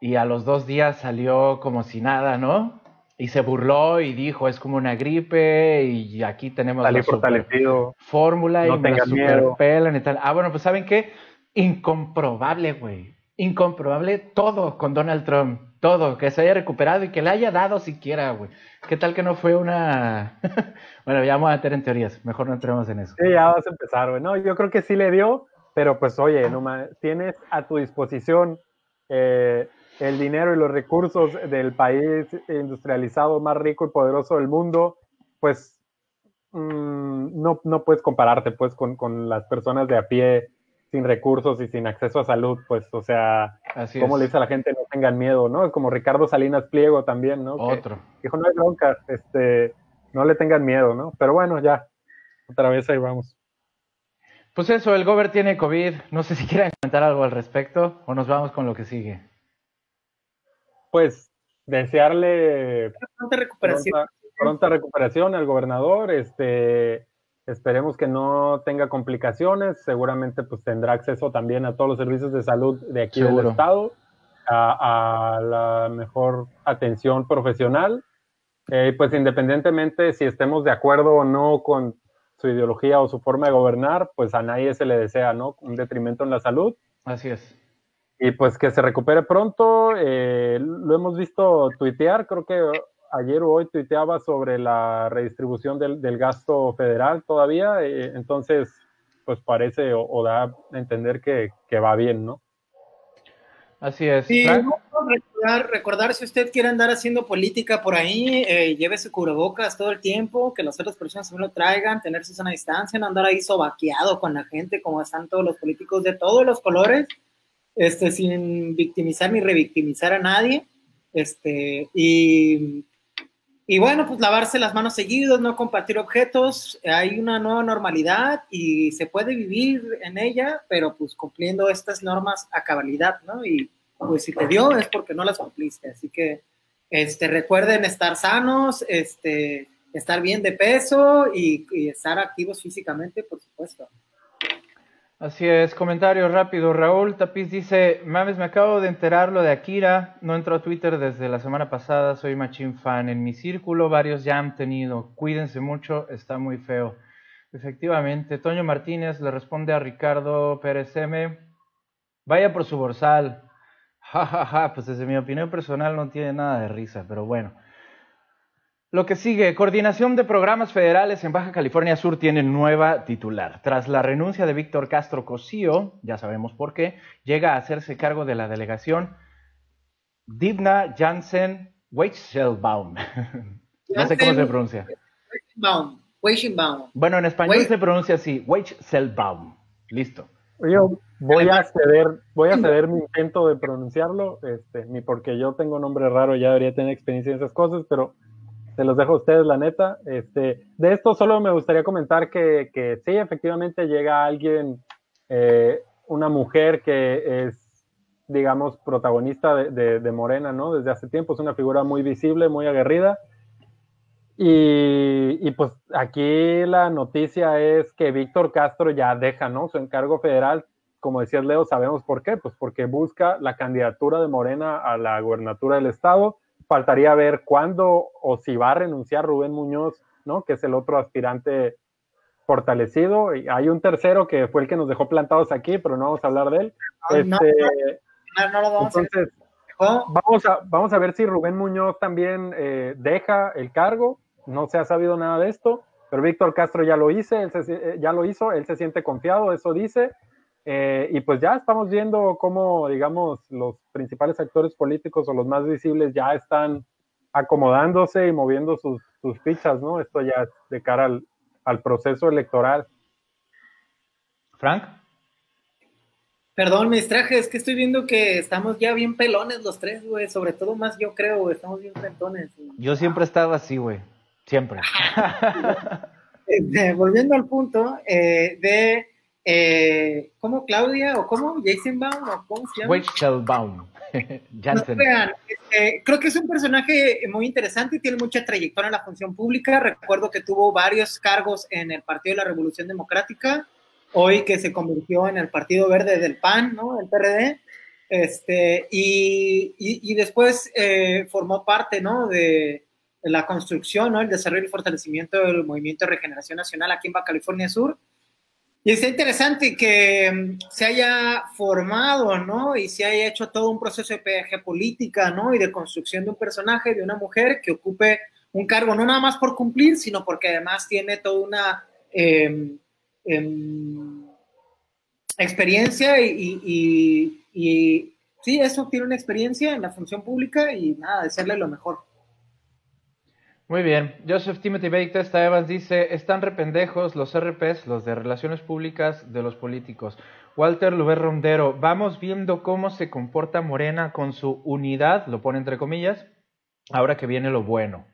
Speaker 1: y a los dos días salió como si nada, ¿no? Y se burló y dijo, es como una gripe y aquí tenemos
Speaker 2: la fortalecido.
Speaker 1: fórmula
Speaker 2: no
Speaker 1: y
Speaker 2: una super
Speaker 1: pelan y tal. Ah, bueno, pues ¿saben qué? Incomprobable, güey. Incomprobable todo con Donald Trump. Todo, que se haya recuperado y que le haya dado siquiera, güey. ¿Qué tal que no fue una... bueno, ya vamos a meter en teorías. Mejor no entremos en eso.
Speaker 2: Sí, ya vas a empezar, güey. No, yo creo que sí le dio, pero pues oye, no tienes a tu disposición... Eh, el dinero y los recursos del país industrializado más rico y poderoso del mundo, pues mm, no, no, puedes compararte pues con, con, las personas de a pie sin recursos y sin acceso a salud, pues, o sea, como le dice a la gente, no tengan miedo, ¿no? Es como Ricardo Salinas Pliego también, ¿no?
Speaker 1: Otro.
Speaker 2: dijo, no hay bronca, este, no le tengan miedo, ¿no? Pero bueno, ya, otra vez ahí vamos.
Speaker 1: Pues eso, el Gober tiene COVID, no sé si quieren comentar algo al respecto o nos vamos con lo que sigue
Speaker 2: pues desearle
Speaker 3: pronta recuperación.
Speaker 2: Pronta, recuperación al gobernador, este esperemos que no tenga complicaciones, seguramente pues tendrá acceso también a todos los servicios de salud de aquí del estado, a, la mejor atención profesional, eh, pues independientemente si estemos de acuerdo o no con su ideología o su forma de gobernar, pues a nadie se le desea, ¿no? Un detrimento en la salud.
Speaker 1: Así es.
Speaker 2: Y pues que se recupere pronto. Eh, lo hemos visto tuitear, creo que ayer o hoy tuiteaba sobre la redistribución del, gasto federal todavía. Eh, entonces, pues parece o, da a entender que, va bien, ¿no?
Speaker 1: Así es.
Speaker 3: Sí, recordar, recordar, si usted quiere andar haciendo política por ahí, eh, lleve su cubrebocas todo el tiempo, que las otras personas también lo traigan, tener su sana distancia, no andar ahí sobaqueado con la gente como están todos los políticos de todos los colores este, sin victimizar ni revictimizar a nadie. Este, y, y bueno, pues lavarse las manos seguidos, no compartir objetos, hay una nueva normalidad y se puede vivir en ella, pero pues cumpliendo estas normas a cabalidad, ¿no? Y pues si te dio es porque no las cumpliste, así que este, recuerden estar sanos, este, estar bien de peso y, y estar activos físicamente, por supuesto.
Speaker 1: Así es, comentario rápido. Raúl Tapiz dice, mames, me acabo de enterar lo de Akira, no entro a Twitter desde la semana pasada, soy machine fan. En mi círculo varios ya han tenido, cuídense mucho, está muy feo. Efectivamente, Toño Martínez le responde a Ricardo Pérez M, vaya por su borsal. Ja, ja, ja, pues desde mi opinión personal no tiene nada de risa, pero bueno. Lo que sigue, Coordinación de Programas Federales en Baja California Sur tiene nueva titular. Tras la renuncia de Víctor Castro Cosío, ya sabemos por qué, llega a hacerse cargo de la delegación Divna Jansen Weichelbaum. no sé cómo se pronuncia. Bueno, en español se pronuncia así, Weichelbaum. Listo.
Speaker 2: Yo voy a ceder, voy a ceder mi intento de pronunciarlo, este, ni porque yo tengo nombre raro, ya debería tener experiencia en esas cosas, pero se los dejo a ustedes, la neta. Este, de esto solo me gustaría comentar que, que sí, efectivamente llega alguien, eh, una mujer que es, digamos, protagonista de, de, Morena, ¿no? Desde hace tiempo, es una figura muy visible, muy aguerrida. Y, y, pues aquí la noticia es que Víctor Castro ya deja, ¿no? Su encargo federal. Como decías, Leo, sabemos por qué. Pues porque busca la candidatura de Morena a la gubernatura del estado faltaría ver cuándo o si va a renunciar Rubén Muñoz, ¿no? Que es el otro aspirante fortalecido. Y hay un tercero que fue el que nos dejó plantados aquí, pero no vamos a hablar de él. Este, entonces, vamos a, vamos a ver si Rubén Muñoz también eh, deja el cargo. No se ha sabido nada de esto, pero Víctor Castro ya lo hizo, él se, ya lo hizo, él se siente confiado, eso dice. Eh, y pues ya estamos viendo cómo, digamos, los principales actores políticos o los más visibles ya están acomodándose y moviendo sus, fichas, ¿no? Esto ya es de cara al, al proceso electoral.
Speaker 1: Frank.
Speaker 3: Perdón, me distraje, es que estoy viendo que estamos ya bien pelones los tres, güey. Sobre todo más yo creo, güey. Estamos bien frentones.
Speaker 1: Yo siempre he estado así, güey. Siempre.
Speaker 3: Este, volviendo al punto eh, de, eh, ¿cómo Claudia o cómo? Jason Baum o cómo se llama? Jansen. Este, creo que es un personaje muy interesante y tiene mucha trayectoria en la función pública. Recuerdo que tuvo varios cargos en el Partido de la Revolución Democrática, hoy que se convirtió en el Partido Verde del PAN, ¿no? El PRD. Este, y, y, después eh, formó parte, ¿no? De, la construcción, ¿no? El desarrollo y fortalecimiento del movimiento de regeneración nacional aquí en Baja California Sur. Y es interesante que mm, se haya formado, ¿no? Y se haya hecho todo un proceso de política, ¿no? Y de construcción de un personaje, de una mujer que ocupe un cargo, no nada más por cumplir, sino porque además tiene toda una em, em, experiencia y, y, sí, eso tiene una experiencia en la función pública y nada, desearle lo mejor.
Speaker 1: Muy bien. Joseph Timothy Baker Evans dice, están rependejos los RPs, los de relaciones públicas de los políticos. Walter Luber Rondero, vamos viendo cómo se comporta Morena con su unidad, lo pone entre comillas, ahora que viene lo bueno.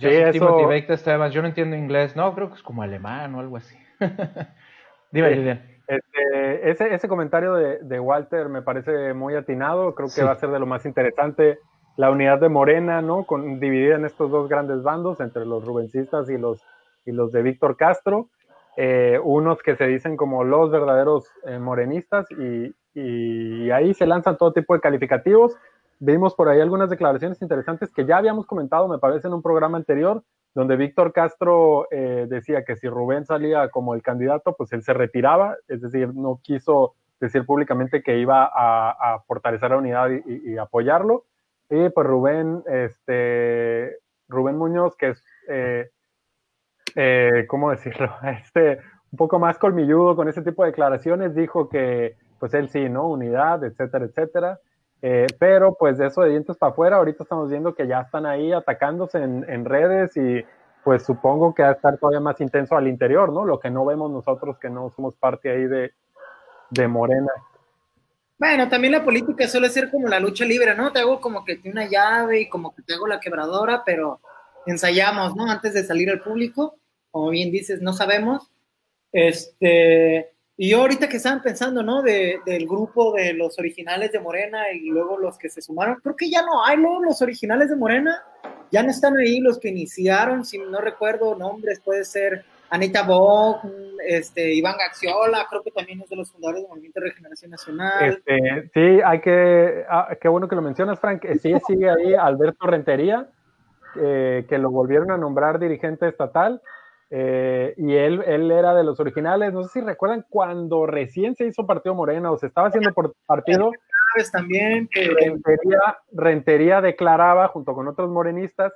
Speaker 1: Joseph Timothy Baker Evans, yo no entiendo inglés, no, creo que es como alemán o algo así.
Speaker 2: Dime, este, ese, ese comentario de, Walter me parece muy atinado, creo que va a ser de lo más interesante la unidad de Morena, ¿no? Con, dividida en estos dos grandes bandos, entre los rubencistas y los, y los de Víctor Castro, eh, unos que se dicen como los verdaderos eh, morenistas y, ahí se lanzan todo tipo de calificativos. Vimos por ahí algunas declaraciones interesantes que ya habíamos comentado, me parece, en un programa anterior, donde Víctor Castro eh, decía que si Rubén salía como el candidato, pues él se retiraba, es decir, no quiso decir públicamente que iba a, fortalecer la unidad y apoyarlo. Sí, pues Rubén, este, Rubén Muñoz, que es, eh, eh, ¿cómo decirlo? Este, un poco más colmilludo con ese tipo de declaraciones, dijo que, pues él sí, ¿no? Unidad, etcétera, etcétera. Eh, pero pues de eso de dientes para afuera, ahorita estamos viendo que ya están ahí atacándose en, redes y pues supongo que va a estar todavía más intenso al interior, ¿no? Lo que no vemos nosotros que no somos parte ahí de, de Morena.
Speaker 3: Bueno, también la política suele ser como la lucha libre, ¿no? Te hago como que tiene una llave y como que te hago la quebradora, pero ensayamos, ¿no? Antes de salir al público, como bien dices, no sabemos. Este, y yo ahorita que estaban pensando, ¿no? De, del grupo de los originales de Morena y luego los que se sumaron, creo que ya no hay, ¿no? Los originales de Morena, ya no están ahí los que iniciaron, si no recuerdo nombres, puede ser Anita Bog, este, Iván Gaxiola, creo que también es de los fundadores del Movimiento de Regeneración Nacional.
Speaker 2: Este, sí, hay que, ah, qué bueno que lo mencionas, Frank. Eh, sí, sigue ahí Alberto Rentería, eh, que lo volvieron a nombrar dirigente estatal. Eh, y él, él era de los originales. No sé si recuerdan cuando recién se hizo Partido Morena o se estaba haciendo por partido.
Speaker 3: También,
Speaker 2: Rentería, Rentería declaraba, junto con otros morenistas,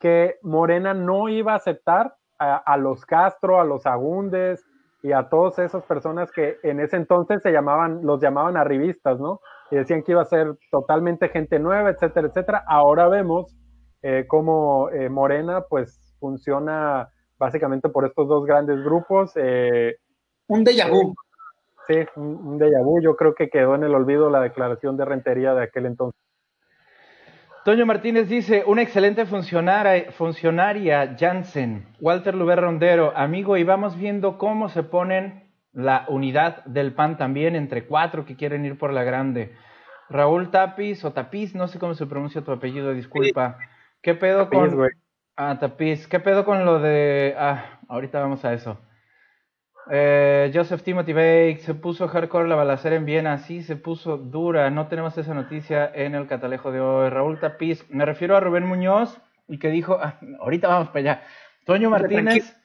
Speaker 2: que Morena no iba a aceptar a, los Castro, a los Agúndez y a todas esas personas que en ese entonces se llamaban, los llamaban arribistas, ¿no? Y decían que iba a ser totalmente gente nueva, etcétera, etcétera. Ahora vemos eh, cómo eh, Morena, pues, funciona básicamente por estos dos grandes grupos. Eh,
Speaker 3: un déjà vu.
Speaker 2: Sí, un, un déjà vu. Yo creo que quedó en el olvido la declaración de Rentería de aquel entonces.
Speaker 1: Toño Martínez dice, una excelente funcionaria, funcionaria Jansen, Walter Luber Rondero, amigo, y vamos viendo cómo se ponen la unidad del PAN también entre cuatro que quieren ir por la grande. Raúl Tapiz o Tapiz, no sé cómo se pronuncia tu apellido, disculpa. ¿Qué pedo con... Ah, Tapiz, ¿qué pedo con lo de... Ah, ahorita vamos a eso. Eh, Joseph Timothy Bake se puso hardcore la balacera en Viena, sí, se puso dura. No tenemos esa noticia en el catalejo de hoy. Raúl Tapiz, me refiero a Rubén Muñoz y que dijo, ah, ahorita vamos para allá. Toño Martínez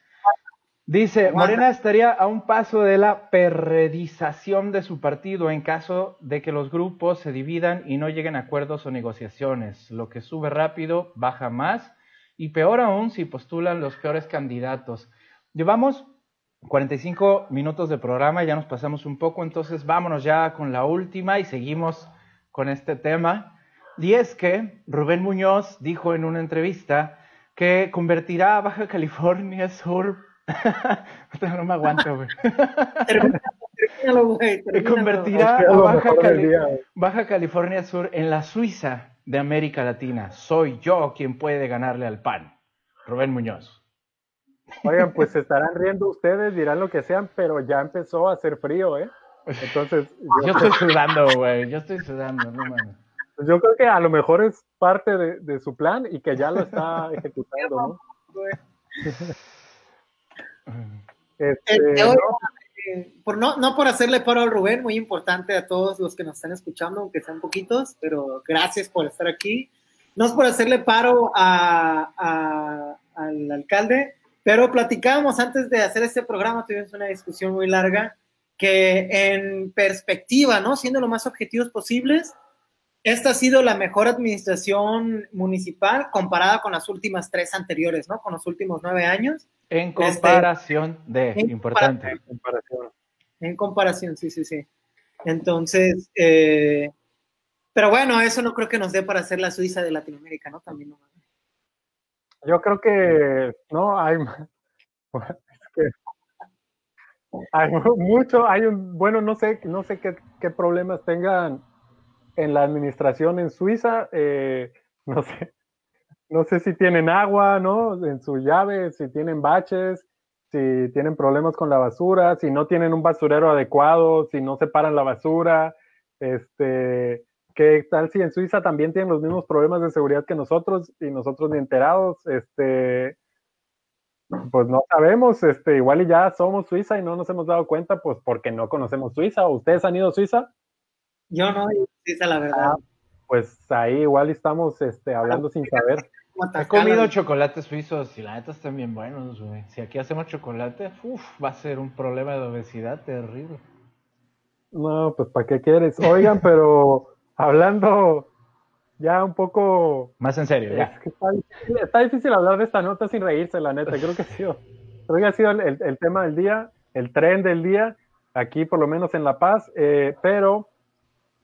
Speaker 1: dice, Morena estaría a un paso de la perredización de su partido en caso de que los grupos se dividan y no lleguen a acuerdos o negociaciones. Lo que sube rápido baja más y peor aún si postulan los peores candidatos. Llevamos 45 minutos de programa, ya nos pasamos un poco, entonces vámonos ya con la última y seguimos con este tema. Y es que Rubén Muñoz dijo en una entrevista que convertirá a Baja California Sur. no me aguanto, güey. convertirá a Baja, Baja California Sur en la Suiza de América Latina. Soy yo quien puede ganarle al PAN. Rubén Muñoz.
Speaker 2: Oigan, pues se estarán riendo ustedes, dirán lo que sean, pero ya empezó a hacer frío, ¿eh? Entonces.
Speaker 1: Yo, estoy sudando, güey. Yo estoy sudando, no mames.
Speaker 2: Pues yo creo que a lo mejor es parte de, su plan y que ya lo está ejecutando, ¿no?
Speaker 3: este, no, eh, por no, no por hacerle paro al Rubén, muy importante a todos los que nos están escuchando, aunque sean poquitos, pero gracias por estar aquí. No es por hacerle paro a, al alcalde, pero platicábamos antes de hacer este programa, tuvimos una discusión muy larga, que en perspectiva, ¿no? Siendo lo más objetivos posibles, esta ha sido la mejor administración municipal comparada con las últimas tres anteriores, ¿no? Con los últimos nueve años.
Speaker 1: En este, comparación de, importante.
Speaker 3: en comparación. En comparación, sí, sí, sí. Entonces, eh, pero bueno, eso no creo que nos dé para ser la Suiza de Latinoamérica, ¿no? También no.
Speaker 2: Yo creo que no hay, mucho, hay un, bueno, no sé, no sé qué, qué problemas tengan en la administración en Suiza, eh, no sé, no sé si tienen agua, ¿no? En su llave, si tienen baches, si tienen problemas con la basura, si no tienen un basurero adecuado, si no separan la basura, este, ¿Qué tal si en Suiza también tienen los mismos problemas de seguridad que nosotros y nosotros ni enterados? Este, pues no sabemos, este, igual y ya somos Suiza y no nos hemos dado cuenta, pues porque no conocemos Suiza. ¿Ustedes han ido a Suiza?
Speaker 3: Yo no he ido a Suiza, la verdad. Ah,
Speaker 2: pues ahí igual estamos este, hablando sin saber.
Speaker 1: He comido chocolates suizos y la neta están bien buenos, güey. Si aquí hacemos chocolate, uf, va a ser un problema de obesidad terrible.
Speaker 2: No, pues ¿para qué quieres? Oigan, pero hablando ya un poco...
Speaker 1: Más en serio, ya.
Speaker 2: está, difícil, hablar de esta nota sin reírse, la neta. Creo que ha sido, creo que ha sido el, tema del día, el tren del día, aquí por lo menos en La Paz, eh, pero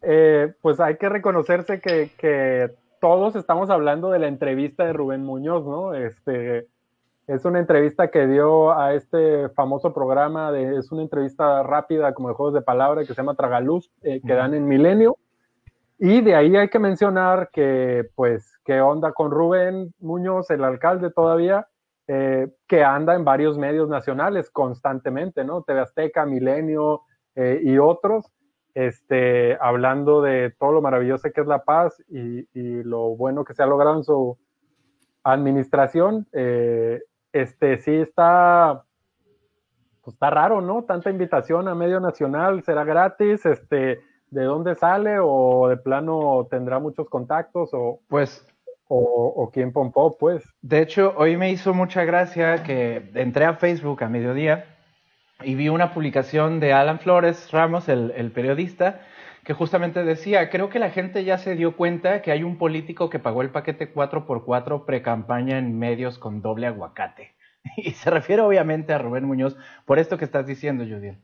Speaker 2: eh, pues hay que reconocerse que, que, todos estamos hablando de la entrevista de Rubén Muñoz, ¿no? Este, es una entrevista que dio a este famoso programa, de, es una entrevista rápida como de juegos de palabra que se llama Tragaluz, eh, que dan en Milenio. Y de ahí hay que mencionar que, pues, qué onda con Rubén Muñoz, el alcalde todavía, eh, que anda en varios medios nacionales constantemente, ¿no? TV Azteca, Milenio eh, y otros, este, hablando de todo lo maravilloso que es La Paz y, lo bueno que se ha logrado en su administración. Eh, este, sí está, pues está raro, ¿no? Tanta invitación a medio nacional, será gratis, este, de dónde sale o de plano tendrá muchos contactos o
Speaker 1: pues
Speaker 2: o, o quién pompó pues
Speaker 1: de hecho hoy me hizo mucha gracia que entré a Facebook a mediodía y vi una publicación de Alan Flores Ramos el, el periodista que justamente decía, creo que la gente ya se dio cuenta que hay un político que pagó el paquete 4x4 pre-campaña en medios con doble aguacate. Y se refiere obviamente a Rubén Muñoz por esto que estás diciendo, Judy.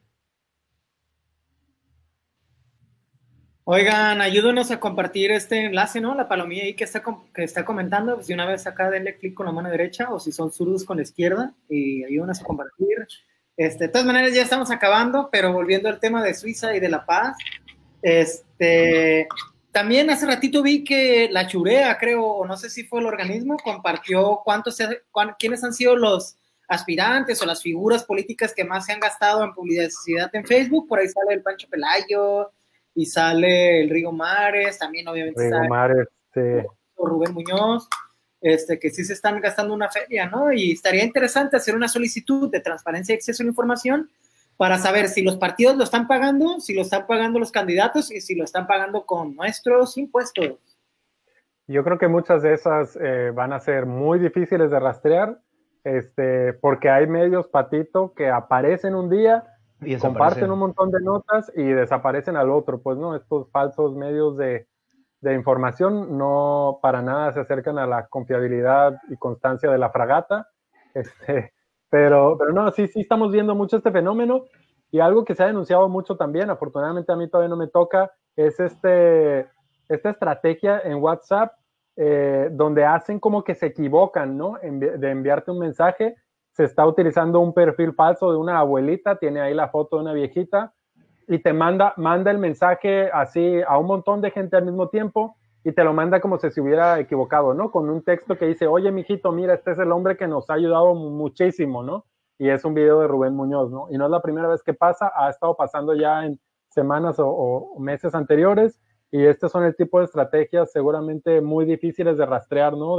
Speaker 3: Oigan, ayúdenos a compartir este enlace, ¿no? La palomilla ahí que está, que está comentando, pues una vez acá denle clic con la mano derecha o si son zurdos con la izquierda y ayúdenos a compartir. Este, de todas maneras ya estamos acabando, pero volviendo al tema de Suiza y de La Paz, este, también hace ratito vi que la Churea, creo, o no sé si fue el organismo, compartió cuántos, quiénes han sido los aspirantes o las figuras políticas que más se han gastado en publicidad en Facebook. Por ahí sale el Pancho Pelayo, y sale el Rigo Mares, también obviamente
Speaker 2: Rigo Mares,
Speaker 3: Rubén Muñoz, este, que sí se están gastando una feria, ¿no? Y estaría interesante hacer una solicitud de transparencia y acceso a la información para saber si los partidos lo están pagando, si lo están pagando los candidatos y si lo están pagando con nuestros impuestos.
Speaker 2: Yo creo que muchas de esas eh, van a ser muy difíciles de rastrear, este, porque hay medios, Patito, que aparecen un día y comparten un montón de notas y desaparecen al otro, pues no, estos falsos medios de, información no para nada se acercan a la confiabilidad y constancia de la fragata, este, pero, pero no, sí, sí estamos viendo mucho este fenómeno y algo que se ha denunciado mucho también, afortunadamente a mí todavía no me toca, es este, esta estrategia en WhatsApp eh, donde hacen como que se equivocan, ¿no? de enviarte un mensaje se está utilizando un perfil falso de una abuelita, tiene ahí la foto de una viejita y te manda, manda el mensaje así a un montón de gente al mismo tiempo y te lo manda como si se hubiera equivocado, ¿no? Con un texto que dice, oye, mijito, mira, este es el hombre que nos ha ayudado muchísimo, ¿no? Y es un video de Rubén Muñoz, ¿no? Y no es la primera vez que pasa, ha estado pasando ya en semanas o, meses anteriores, y estos son el tipo de estrategias seguramente muy difíciles de rastrear, ¿no?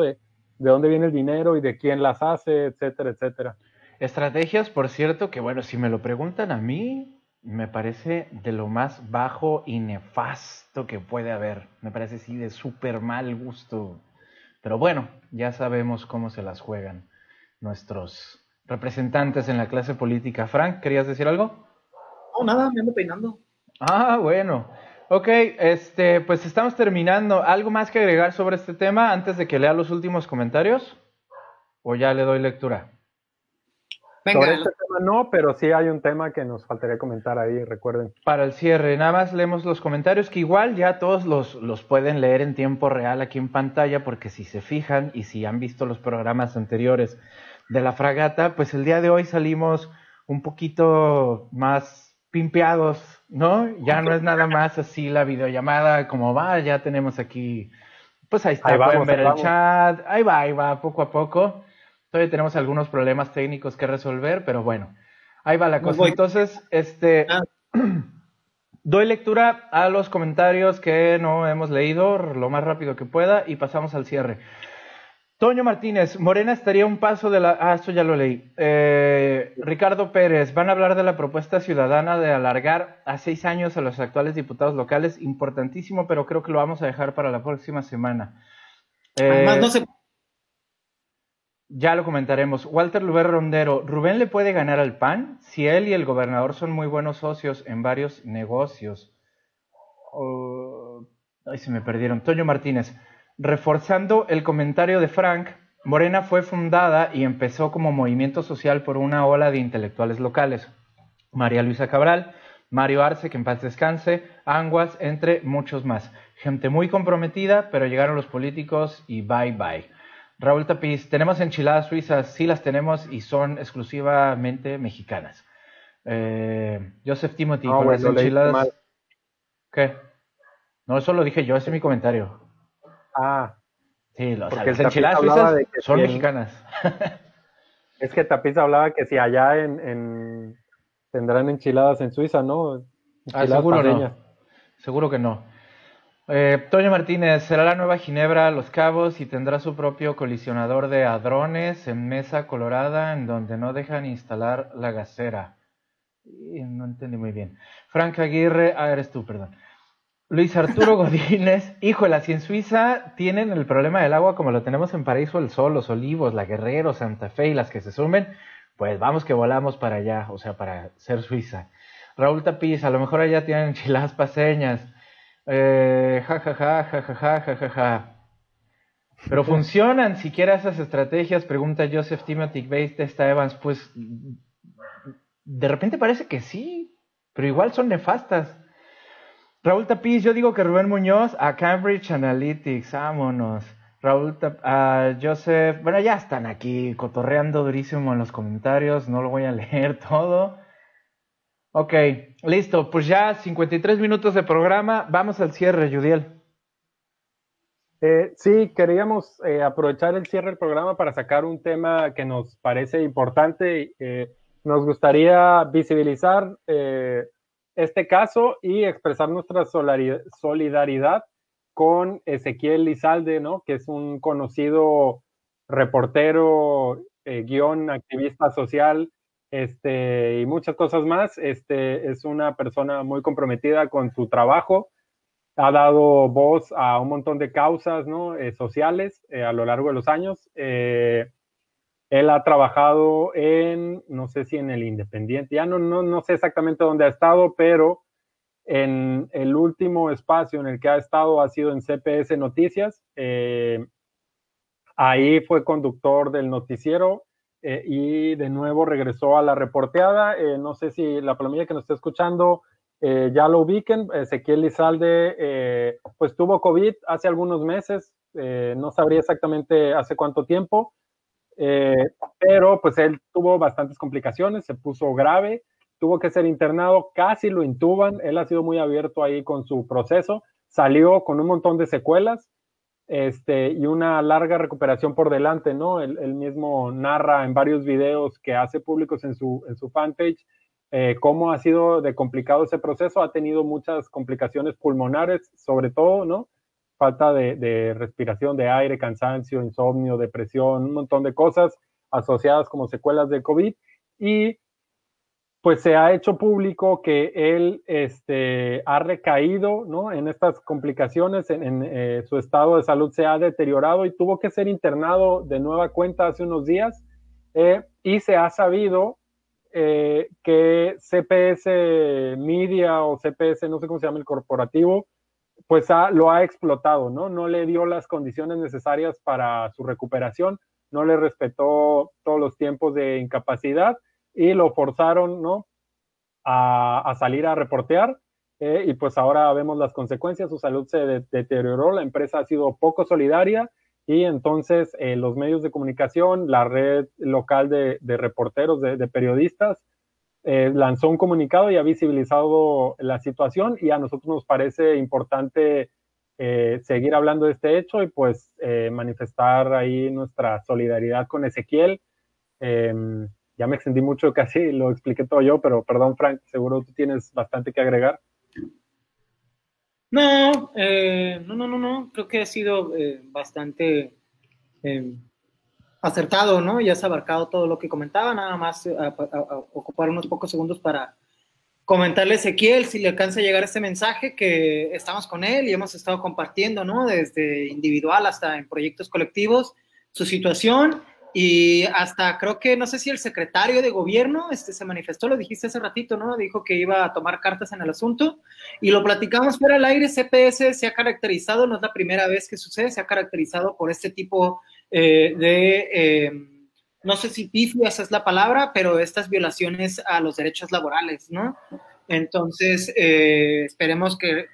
Speaker 2: De dónde viene el dinero y de quién las hace, etcétera, etcétera.
Speaker 1: Estrategias, por cierto, que bueno, si me lo preguntan a mí, me parece de lo más bajo y nefasto que puede haber. Me parece sí de súper mal gusto. Pero bueno, ya sabemos cómo se las juegan nuestros representantes en la clase política. Frank, ¿querías decir algo?
Speaker 3: No, nada, me ando peinando.
Speaker 1: Ah, bueno. Ok, este, pues estamos terminando. ¿Algo más que agregar sobre este tema antes de que lea los últimos comentarios? ¿O ya le doy lectura?
Speaker 2: Venga, este tema no, pero sí hay un tema que nos faltaría comentar ahí, recuerden.
Speaker 1: Para el cierre, nada más leemos los comentarios que igual ya todos los, los pueden leer en tiempo real aquí en pantalla, porque si se fijan y si han visto los programas anteriores de la fragata, pues el día de hoy salimos un poquito más pimpeados, ¿no? Ya no es nada más así la videollamada como va, ya tenemos aquí, pues ahí está, pueden ver el chat, ahí va, ahí va, poco a poco. Todavía tenemos algunos problemas técnicos que resolver, pero bueno, ahí va la cosa. Entonces, este, ah. doy lectura a los comentarios que no hemos leído lo más rápido que pueda y pasamos al cierre. Toño Martínez, Morena estaría un paso de la... Ah, esto ya lo leí. Eh, Ricardo Pérez, van a hablar de la propuesta ciudadana de alargar a seis años a los actuales diputados locales. Importantísimo, pero creo que lo vamos a dejar para la próxima semana. Además, no se ya lo comentaremos. Walter Luber Rondero, ¿Rubén le puede ganar al PAN? Si él y el gobernador son muy buenos socios en varios negocios. Ay, se me perdieron. Toño Martínez, reforzando el comentario de Frank, Morena fue fundada y empezó como movimiento social por una ola de intelectuales locales. María Luisa Cabral, Mario Arce, que en paz descanse, Anguas, entre muchos más. Gente muy comprometida, pero llegaron los políticos y bye bye. Raúl Tapiz, tenemos enchiladas suizas, sí las tenemos y son exclusivamente mexicanas. Eh, Joseph Timothy, con las enchiladas. ¿Qué? No, eso lo dije yo, ese es mi comentario.
Speaker 2: Ah.
Speaker 1: Sí, las enchiladas suizas son mexicanas.
Speaker 2: es que Tapiz hablaba que si allá en, tendrán enchiladas en Suiza, ¿no?
Speaker 1: ah, seguro no. Seguro que no. Eh, Toño Martínez, será la nueva Ginebra Los Cabos y tendrá su propio colisionador de hadrones en Mesa Colorada, en donde no dejan instalar la gasera. no entendí muy bien. Frank Aguirre, ah, eres tú, perdón. Luis Arturo Godínez, híjole, si en Suiza tienen el problema del agua como lo tenemos en Paraíso el Sol, los Olivos, la Guerrero, Santa Fe y las que se sumen, pues vamos que volamos para allá, o sea, para ser Suiza. Raúl Tapiz, a lo mejor allá tienen enchiladas paseñas. Eh, ja, ja, ja, ja, ja, ja, ja, ja, Pero funcionan siquiera esas estrategias, pregunta Joseph Timothy Bates Testa Evans. Pues de repente parece que sí, pero igual son nefastas. Raúl Tapiz, yo digo que Rubén Muñoz a Cambridge Analytics, vámonos. Raúl a Joseph, bueno, ya están aquí cotorreando durísimo en los comentarios, no lo voy a leer todo. Ok, listo. Pues ya 53 minutos de programa. Vamos al cierre, Judiel.
Speaker 2: Eh, sí, queríamos eh, aprovechar el cierre del programa para sacar un tema que nos parece importante. Eh, nos gustaría visibilizar este caso y expresar nuestra solidaridad con Ezequiel Lizalde, ¿no? que es un conocido reportero, guion, activista social este, y muchas cosas más. Este, es una persona muy comprometida con su trabajo, ha dado voz a un montón de causas ¿no? Eh, sociales eh, a lo largo de los años. Eh, él ha trabajado en, no sé si en el Independiente, ya no, no, no sé exactamente dónde ha estado, pero en el último espacio en el que ha estado ha sido en CPS Noticias. ahí fue conductor del noticiero eh, y de nuevo regresó a la reporteada. Eh, no sé si la palomilla que nos está escuchando eh, ya lo ubiquen. Ezequiel Lizalde, pues tuvo COVID hace algunos meses, no sabría exactamente hace cuánto tiempo, pero pues él tuvo bastantes complicaciones, se puso grave, tuvo que ser internado, casi lo intuban, él ha sido muy abierto ahí con su proceso. salió con un montón de secuelas este, y una larga recuperación por delante, ¿no? Él, mismo narra en varios videos que hace públicos en su, en su fanpage eh, cómo ha sido de complicado ese proceso. Ha tenido muchas complicaciones pulmonares, sobre todo, ¿no? Falta de, respiración de aire, cansancio, insomnio, depresión, un montón de cosas asociadas como secuelas de COVID. Y pues se ha hecho público que él este, ha recaído ¿no? en estas complicaciones, en, eh, su estado de salud se ha deteriorado y tuvo que ser internado de nueva cuenta hace unos días eh, y se ha sabido eh, que CPS Media o CPS, no sé cómo se llama el corporativo, pues lo ha explotado, ¿no? No le dio las condiciones necesarias para su recuperación, no le respetó todos los tiempos de incapacidad y lo forzaron, ¿no? A, salir a reportear eh, y pues ahora vemos las consecuencias, su salud se deterioró, la empresa ha sido poco solidaria y entonces eh, los medios de comunicación, la red local de, reporteros, de, periodistas, eh, lanzó un comunicado y ha visibilizado la situación y a nosotros nos parece importante seguir hablando de este hecho y pues manifestar ahí nuestra solidaridad con Ezequiel. Em, ya me extendí mucho, casi lo expliqué todo yo, pero perdón, Frank, seguro tú tienes bastante que agregar.
Speaker 3: No, eh, no, no, no, no, creo que ha sido eh, bastante eh, acertado, ¿no? Ya has abarcado todo lo que comentaba, nada más ocupar unos pocos segundos para comentarle a Ezequiel si le alcanza a llegar este mensaje que estamos con él y hemos estado compartiendo, ¿no? Desde individual hasta en proyectos colectivos, su situación y hasta creo que, no sé si el secretario de gobierno este, se manifestó, lo dijiste hace ratito, ¿no? Dijo que iba a tomar cartas en el asunto y lo platicamos fuera al aire. CPS se ha caracterizado, no es la primera vez que sucede, se ha caracterizado por este tipo eh, de, eh, no sé si pifias es la palabra, pero estas violaciones a los derechos laborales, ¿no? Entonces, eh, esperemos que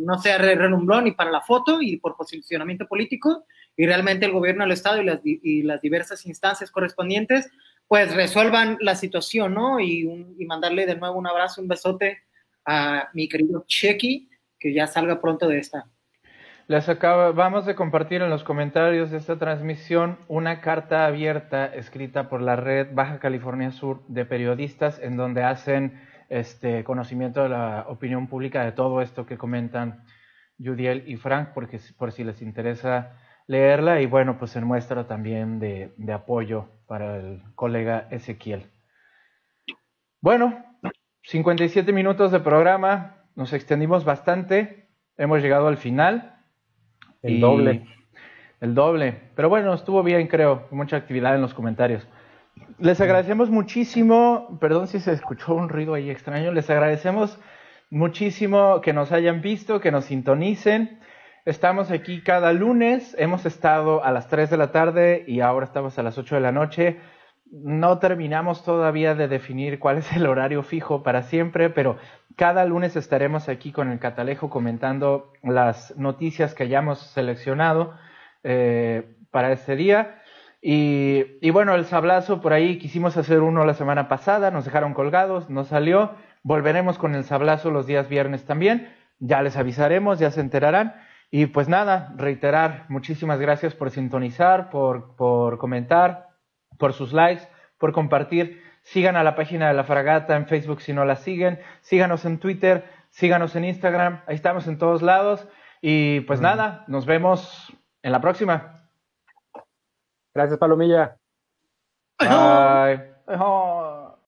Speaker 3: no sea renumbrón ni para la foto y por posicionamiento político, y realmente el gobierno del Estado y las, y las diversas instancias correspondientes pues resuelvan la situación, ¿no? Y, y, mandarle de nuevo un abrazo, un besote a mi querido Chequi, que ya salga pronto de esta.
Speaker 1: Les acabamos de compartir en los comentarios de esta transmisión una carta abierta escrita por la red Baja California Sur de periodistas en donde hacen este conocimiento de la opinión pública de todo esto que comentan Judiel y Frank, porque por si les interesa leerla y bueno, pues en muestra también de, apoyo para el colega Ezequiel. Bueno, 57 minutos de programa, nos extendimos bastante, hemos llegado al final.
Speaker 2: El doble.
Speaker 1: El doble, pero bueno, estuvo bien creo, mucha actividad en los comentarios. Les agradecemos muchísimo, perdón si se escuchó un ruido ahí extraño, les agradecemos muchísimo que nos hayan visto, que nos sintonicen. Estamos aquí cada lunes, hemos estado a las 3 de la tarde y ahora estamos a las 8 de la noche. No terminamos todavía de definir cuál es el horario fijo para siempre, pero cada lunes estaremos aquí con el catalejo comentando las noticias que hayamos seleccionado eh, para este día. Y, bueno, el sablazo por ahí quisimos hacer uno la semana pasada, nos dejaron colgados, no salió. Volveremos con el sablazo los días viernes también. Ya les avisaremos, ya se enterarán. Y pues nada, reiterar, muchísimas gracias por sintonizar, por comentar, por sus likes, por compartir. Sigan a la página de la fragata en Facebook si no la siguen. Síganos en Twitter, síganos en Instagram. Ahí estamos en todos lados. Y pues nada, nos vemos en la próxima.
Speaker 2: Gracias, Palomilla.
Speaker 1: Bye.